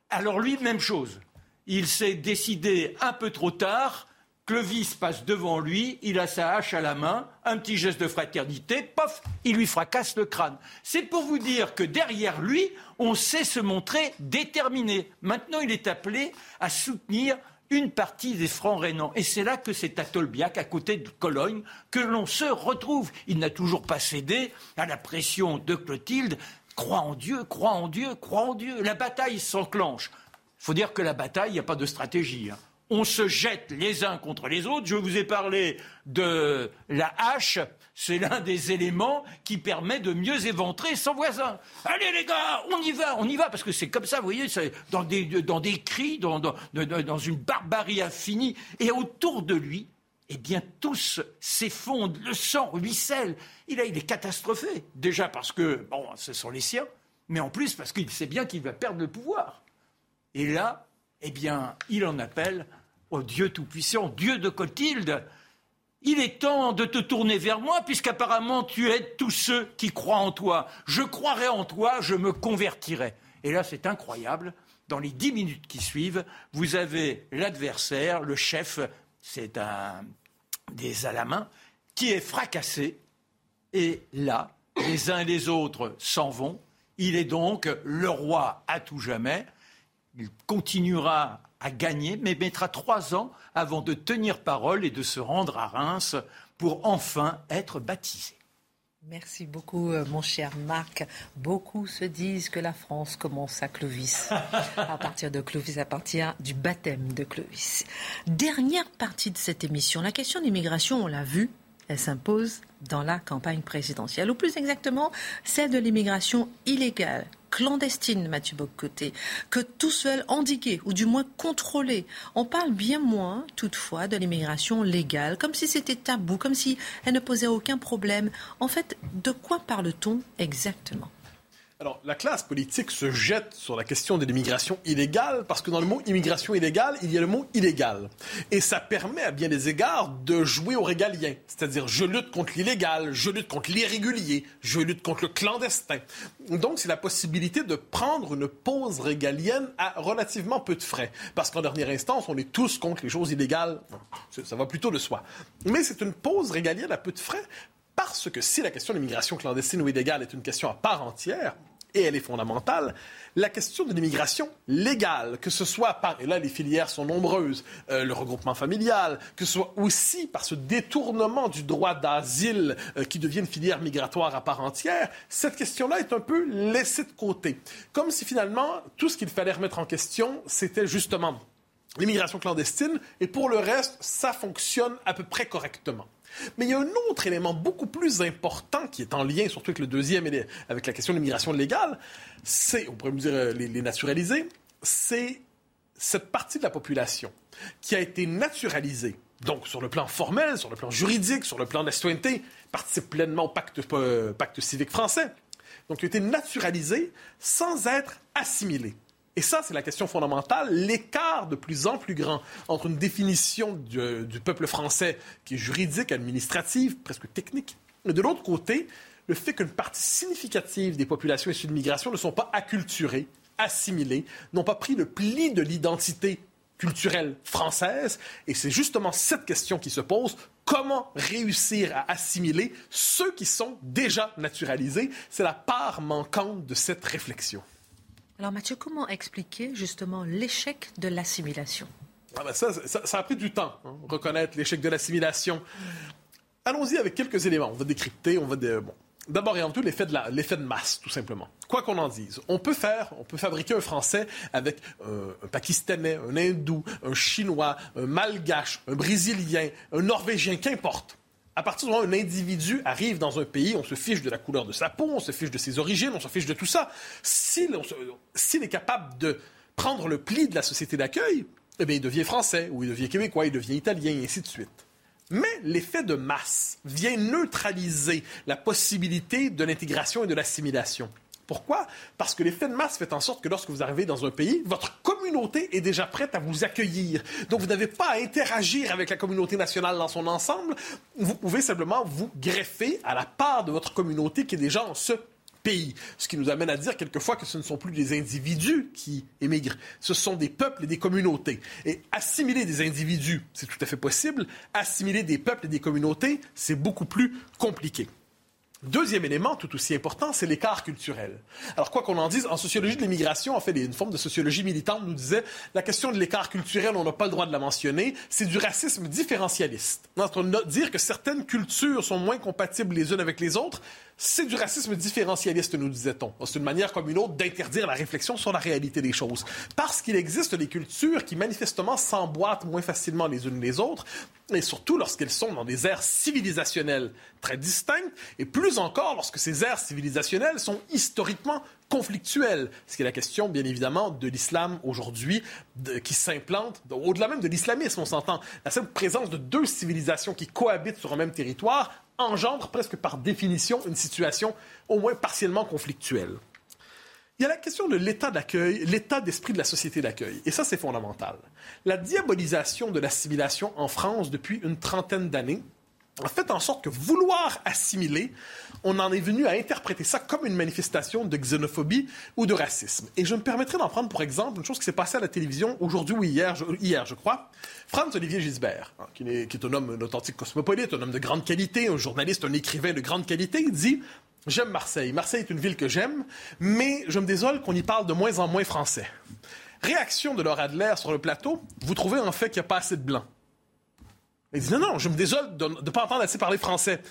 Alors lui, même chose. Il s'est décidé un peu trop tard Clovis passe devant lui, il a sa hache à la main, un petit geste de fraternité, pof, il lui fracasse le crâne. C'est pour vous dire que derrière lui, on sait se montrer déterminé. Maintenant, il est appelé à soutenir une partie des francs rénans. Et c'est là que c'est à Tolbiac, à côté de Cologne, que l'on se retrouve. Il n'a toujours pas cédé à la pression de Clotilde. Crois en Dieu, crois en Dieu, crois en Dieu. La bataille s'enclenche. Il faut dire que la bataille, il n'y a pas de stratégie. Hein on se jette les uns contre les autres. Je vous ai parlé de la hache. C'est l'un des éléments qui permet de mieux éventrer son voisin. Allez les gars, on y va, on y va, parce que c'est comme ça, vous voyez, dans des, dans des cris, dans, dans, une barbarie infinie. Et autour de lui, eh bien, tous s'effondrent, le sang ruisselle. Il, il est catastrophé. Déjà parce que, bon, ce sont les siens, mais en plus parce qu'il sait bien qu'il va perdre le pouvoir. Et là, eh bien, il en appelle au Dieu Tout-Puissant, Dieu de Cotilde. Il est temps de te tourner vers moi, puisqu'apparemment tu aides tous ceux qui croient en toi. Je croirai en toi, je me convertirai. Et là, c'est incroyable. Dans les dix minutes qui suivent, vous avez l'adversaire, le chef, c'est un des Alamins, qui est fracassé. Et là, les uns et les autres s'en vont. Il est donc le roi à tout jamais. Il continuera à gagner, mais mettra trois ans avant de tenir parole et de se rendre à Reims pour enfin être baptisé. Merci beaucoup, euh, mon cher Marc. Beaucoup se disent que la France commence à Clovis. (laughs) À partir de Clovis, à partir du baptême de Clovis. Dernière partie de cette émission. La question d'immigration, on l'a vu, elle s'impose dans la campagne présidentielle, ou plus exactement celle de l'immigration illégale, clandestine, Mathieu Boccoté, que tout seul endiguer ou du moins contrôler. On parle bien moins, toutefois, de l'immigration légale, comme si c'était tabou, comme si elle ne posait aucun problème. En fait, de quoi parle-t-on exactement? Alors, la classe politique se jette sur la question de l'immigration illégale parce que dans le mot immigration illégale, il y a le mot illégal. Et ça permet à bien des égards de jouer au régalien. C'est-à-dire, je lutte contre l'illégal, je lutte contre l'irrégulier, je lutte contre le clandestin. Donc, c'est la possibilité de prendre une pause régalienne à relativement peu de frais. Parce qu'en dernière instance, on est tous contre les choses illégales. Ça va plutôt de soi. Mais c'est une pause régalienne à peu de frais parce que si la question de l'immigration clandestine ou illégale est une question à part entière, et elle est fondamentale, la question de l'immigration légale, que ce soit par, et là les filières sont nombreuses, euh, le regroupement familial, que ce soit aussi par ce détournement du droit d'asile euh, qui devient une filière migratoire à part entière, cette question-là est un peu laissée de côté. Comme si finalement tout ce qu'il fallait remettre en question, c'était justement l'immigration clandestine, et pour le reste, ça fonctionne à peu près correctement. Mais il y a un autre élément beaucoup plus important qui est en lien surtout avec le deuxième et avec la question de l'immigration légale, c'est, on pourrait dire euh, les, naturalisés, c'est cette partie de la population qui a été naturalisée donc sur le plan formel, sur le plan juridique, sur le plan de la citoyenneté, participe pleinement au pacte, euh, pacte civique français. Donc, qui a été naturalisée sans être assimilée. Et ça, c'est la question fondamentale, l'écart de plus en plus grand entre une définition du, peuple français qui est juridique, administrative, presque technique, et de l'autre côté, le fait qu'une partie significative des populations issues de migration ne sont pas acculturées, assimilés, n'ont pas pris le pli de l'identité culturelle française. Et c'est justement cette question qui se pose. Comment réussir à assimiler ceux qui sont déjà naturalisés? C'est la part manquante de cette réflexion. Alors Mathieu, comment expliquer justement l'échec de l'assimilation? Ah ben ça, ça, a pris du temps, hein, reconnaître l'échec de l'assimilation. Allons-y avec quelques éléments. On va décrypter, on va... Bon. D'abord et avant tout, l'effet de, de masse, tout simplement. Quoi qu'on en dise, on peut faire, on peut fabriquer un Français avec euh, un Pakistanais, un Hindou, un Chinois, un Malgache, un Brésilien, un Norvégien, qu'importe. À partir du moment où un individu arrive dans un pays, on se fiche de la couleur de sa peau, on se fiche de ses origines, on se fiche de tout ça. S'il, est capable de prendre le pli de la société d'accueil, eh bien, il devient français, ou il devient québécois, il devient italien, et ainsi de suite. Mais l'effet de masse vient neutraliser la possibilité de l'intégration et de l'assimilation. Pourquoi? Parce que l'effet de masse fait en sorte que lorsque vous arrivez dans un pays, votre communauté est déjà prête à vous accueillir. Donc, vous n'avez pas à interagir avec la communauté nationale dans son ensemble. Vous pouvez simplement vous greffer à la part de votre communauté qui est déjà en ce pays. Ce qui nous amène à dire quelquefois que ce ne sont plus des individus qui émigrent, ce sont des peuples et des communautés. Et assimiler des individus, c'est tout à fait possible. Assimiler des peuples et des communautés, c'est beaucoup plus compliqué. Deuxième élément, tout aussi important, c'est l'écart culturel. Alors, quoi qu'on en dise, en sociologie de l'immigration, en fait, une forme de sociologie militante nous disait la question de l'écart culturel, on n'a pas le droit de la mentionner, c'est du racisme différentialiste. Dire que certaines cultures sont moins compatibles les unes avec les autres, c'est du racisme différentialiste, nous disait-on. C'est une manière comme une autre d'interdire la réflexion sur la réalité des choses. Parce qu'il existe des cultures qui manifestement s'emboîtent moins facilement les unes les autres, et surtout lorsqu'elles sont dans des aires civilisationnelles très distinctes, et plus encore lorsque ces aires civilisationnelles sont historiquement conflictuelles. Ce qui est la question, bien évidemment, de l'islam aujourd'hui, qui s'implante, au-delà même de l'islamisme, on s'entend, la simple présence de deux civilisations qui cohabitent sur un même territoire engendre presque par définition une situation au moins partiellement conflictuelle. Il y a la question de l'état d'accueil, l'état d'esprit de la société d'accueil. Et ça, c'est fondamental. La diabolisation de l'assimilation en France depuis une trentaine d'années fait en sorte que vouloir assimiler, on en est venu à interpréter ça comme une manifestation de xénophobie ou de racisme. Et je me permettrai d'en prendre pour exemple une chose qui s'est passée à la télévision aujourd'hui ou hier, je, hier, je crois. Franz Olivier Gisbert, hein, qui, est, un homme, un authentique cosmopolite, un homme de grande qualité, un journaliste, un écrivain de grande qualité, dit J'aime Marseille. Marseille est une ville que j'aime, mais je me désole qu'on y parle de moins en moins français. Réaction de Laura Adler sur le plateau Vous trouvez en fait qu'il n'y a pas assez de blancs il dit non, non, je me désole de ne pas entendre assez parler français.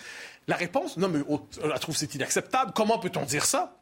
La réponse, non, mais elle trouve c'est inacceptable. Comment peut-on dire ça?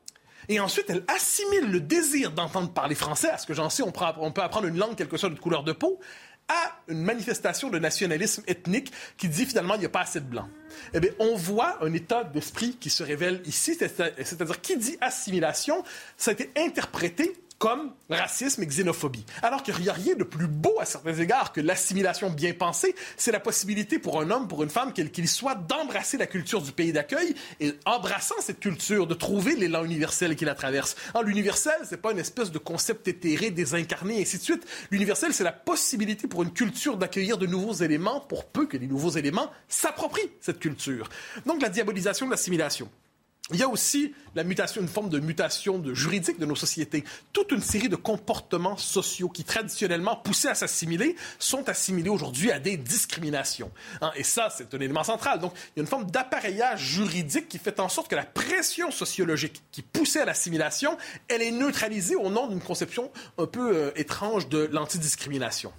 Et ensuite, elle assimile le désir d'entendre parler français, à ce que j'en sais, on, peut apprendre une langue, quelle que soit couleur de peau, à une manifestation de nationalisme ethnique qui dit finalement il n'y a pas assez de blancs. Eh bien, on voit un état d'esprit qui se révèle ici, c'est-à-dire qui dit assimilation, ça a été interprété comme racisme et xénophobie. Alors qu'il n'y a rien de plus beau à certains égards que l'assimilation bien pensée, c'est la possibilité pour un homme, pour une femme, quel qu'il soit, d'embrasser la culture du pays d'accueil et embrassant cette culture, de trouver l'élan universel qui la traverse. L'universel, c'est pas une espèce de concept éthéré, désincarné, et ainsi de suite. L'universel, c'est la possibilité pour une culture d'accueillir de nouveaux éléments pour peu que les nouveaux éléments s'approprient cette culture. Donc la diabolisation de l'assimilation. Il y a aussi la mutation, une forme de mutation de juridique de nos sociétés. Toute une série de comportements sociaux qui, traditionnellement poussés à s'assimiler, sont assimilés aujourd'hui à des discriminations. Hein, et ça, c'est un élément central. Donc, il y a une forme d'appareillage juridique qui fait en sorte que la pression sociologique qui poussait à l'assimilation, elle est neutralisée au nom d'une conception un peu euh, étrange de l'antidiscrimination.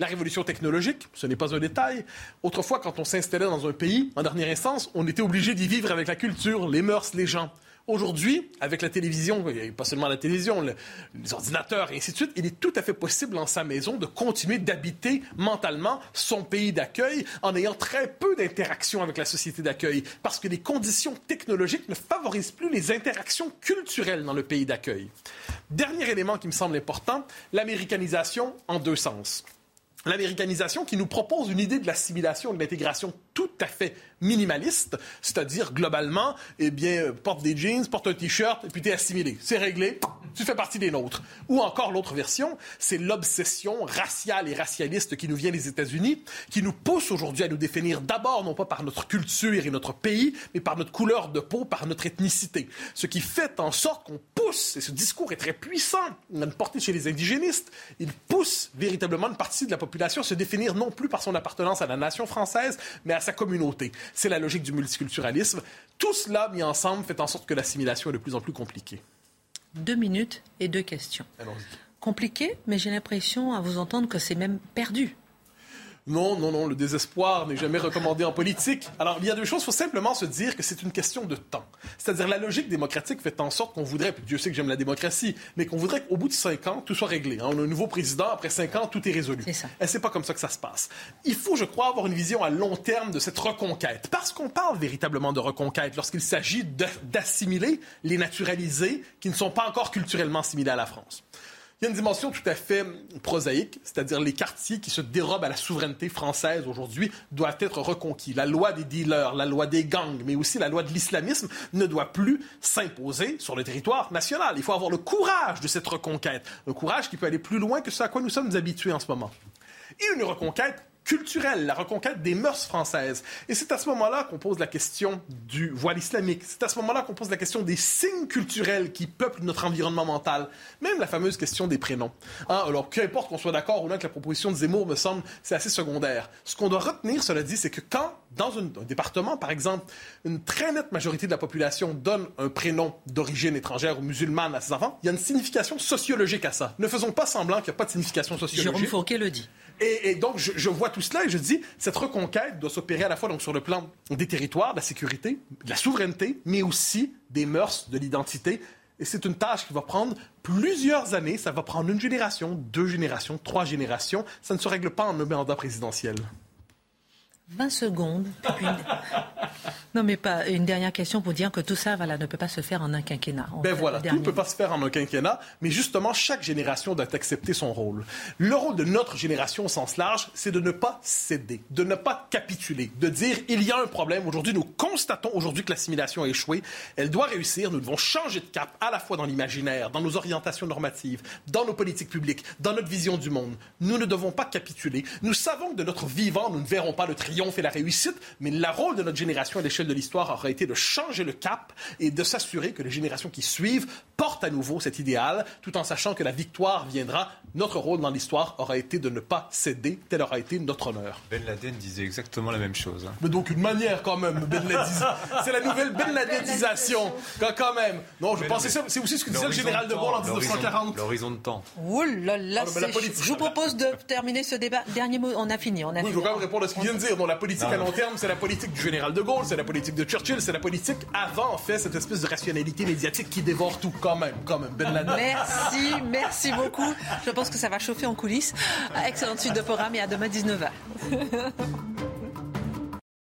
La révolution technologique, ce n'est pas un détail. Autrefois, quand on s'installait dans un pays, en dernière instance, on était obligé d'y vivre avec la culture, les mœurs, les gens. Aujourd'hui, avec la télévision, et pas seulement la télévision, les ordinateurs et ainsi de suite, il est tout à fait possible dans sa maison de continuer d'habiter mentalement son pays d'accueil en ayant très peu d'interactions avec la société d'accueil, parce que les conditions technologiques ne favorisent plus les interactions culturelles dans le pays d'accueil. Dernier élément qui me semble important, l'américanisation en deux sens l'américanisation qui nous propose une idée de l'assimilation de l'intégration tout à fait minimaliste, c'est-à-dire globalement, eh bien, porte des jeans, porte un t-shirt et puis t'es assimilé. C'est réglé, tu fais partie des nôtres. Ou encore l'autre version, c'est l'obsession raciale et racialiste qui nous vient des États-Unis, qui nous pousse aujourd'hui à nous définir d'abord non pas par notre culture et notre pays, mais par notre couleur de peau, par notre ethnicité. Ce qui fait en sorte qu'on pousse, et ce discours est très puissant, on a une portée chez les indigénistes, il pousse véritablement une partie de la population à se définir non plus par son appartenance à la nation française, mais à sa communauté. C'est la logique du multiculturalisme. Tout cela mis ensemble fait en sorte que l'assimilation est de plus en plus compliquée. Deux minutes et deux questions. Compliqué, mais j'ai l'impression à vous entendre que c'est même perdu. Non, non, non, le désespoir n'est jamais recommandé en politique. Alors, il y a deux choses. Il faut simplement se dire que c'est une question de temps. C'est-à-dire, la logique démocratique fait en sorte qu'on voudrait, puis Dieu sait que j'aime la démocratie, mais qu'on voudrait qu'au bout de cinq ans, tout soit réglé. Hein. On a un nouveau président, après cinq ans, tout est résolu. C'est ça. Et c'est pas comme ça que ça se passe. Il faut, je crois, avoir une vision à long terme de cette reconquête. Parce qu'on parle véritablement de reconquête lorsqu'il s'agit d'assimiler les naturalisés qui ne sont pas encore culturellement assimilés à la France. Il y a une dimension tout à fait prosaïque, c'est-à-dire les quartiers qui se dérobent à la souveraineté française aujourd'hui doivent être reconquis. La loi des dealers, la loi des gangs, mais aussi la loi de l'islamisme ne doit plus s'imposer sur le territoire national. Il faut avoir le courage de cette reconquête, un courage qui peut aller plus loin que ce à quoi nous sommes habitués en ce moment. Et une reconquête culturelle, la reconquête des mœurs françaises. Et c'est à ce moment-là qu'on pose la question du voile islamique. C'est à ce moment-là qu'on pose la question des signes culturels qui peuplent notre environnement mental. Même la fameuse question des prénoms. Hein, alors, peu importe qu'on soit d'accord ou non avec la proposition de Zemmour, me semble, c'est assez secondaire. Ce qu'on doit retenir, cela dit, c'est que quand, dans un département, par exemple, une très nette majorité de la population donne un prénom d'origine étrangère ou musulmane à ses enfants, il y a une signification sociologique à ça. Ne faisons pas semblant qu'il n'y a pas de signification sociologique. Jérôme Fourquet le dit. Et, donc, je, vois tout cela et je dis, cette reconquête doit s'opérer à la fois donc, sur le plan des territoires, de la sécurité, de la souveraineté, mais aussi des mœurs, de l'identité. Et c'est une tâche qui va prendre plusieurs années. Ça va prendre une génération, deux générations, trois générations. Ça ne se règle pas en un mandat présidentiel. 20 secondes. Non, mais pas une dernière question pour dire que tout ça voilà, ne peut pas se faire en un quinquennat. Ben voilà, tout ne peut pas se faire en un quinquennat, mais justement, chaque génération doit accepter son rôle. Le rôle de notre génération au sens large, c'est de ne pas céder, de ne pas capituler, de dire il y a un problème. Aujourd'hui, nous constatons aujourd'hui que l'assimilation a échoué. Elle doit réussir. Nous devons changer de cap à la fois dans l'imaginaire, dans nos orientations normatives, dans nos politiques publiques, dans notre vision du monde. Nous ne devons pas capituler. Nous savons que de notre vivant, nous ne verrons pas le triomphe fait la réussite, mais le rôle de notre génération à l'échelle de l'histoire aura été de changer le cap et de s'assurer que les générations qui suivent portent à nouveau cet idéal, tout en sachant que la victoire viendra. Notre rôle dans l'histoire aura été de ne pas céder, tel aura été notre honneur. Ben Laden disait exactement la même chose. Hein. Mais donc une manière quand même, Ben C'est la nouvelle Ben Ladenisation, quand, même. Non, je pensais ça, c'est aussi ce que disait le général de Gaulle en 1940. L'horizon de temps. Ouh là là, ah, je vous propose de terminer ce débat. Dernier mot, on a fini. On a oui, je veux quand même répondre à ce qu'il vient de dire la politique à long terme, c'est la politique du général de Gaulle, c'est la politique de Churchill, c'est la politique avant, en fait, cette espèce de rationalité médiatique qui dévore tout, quand même, quand même. Ben Merci, merci beaucoup. Je pense que ça va chauffer en coulisses. Excellente suite de programme et à demain 19h.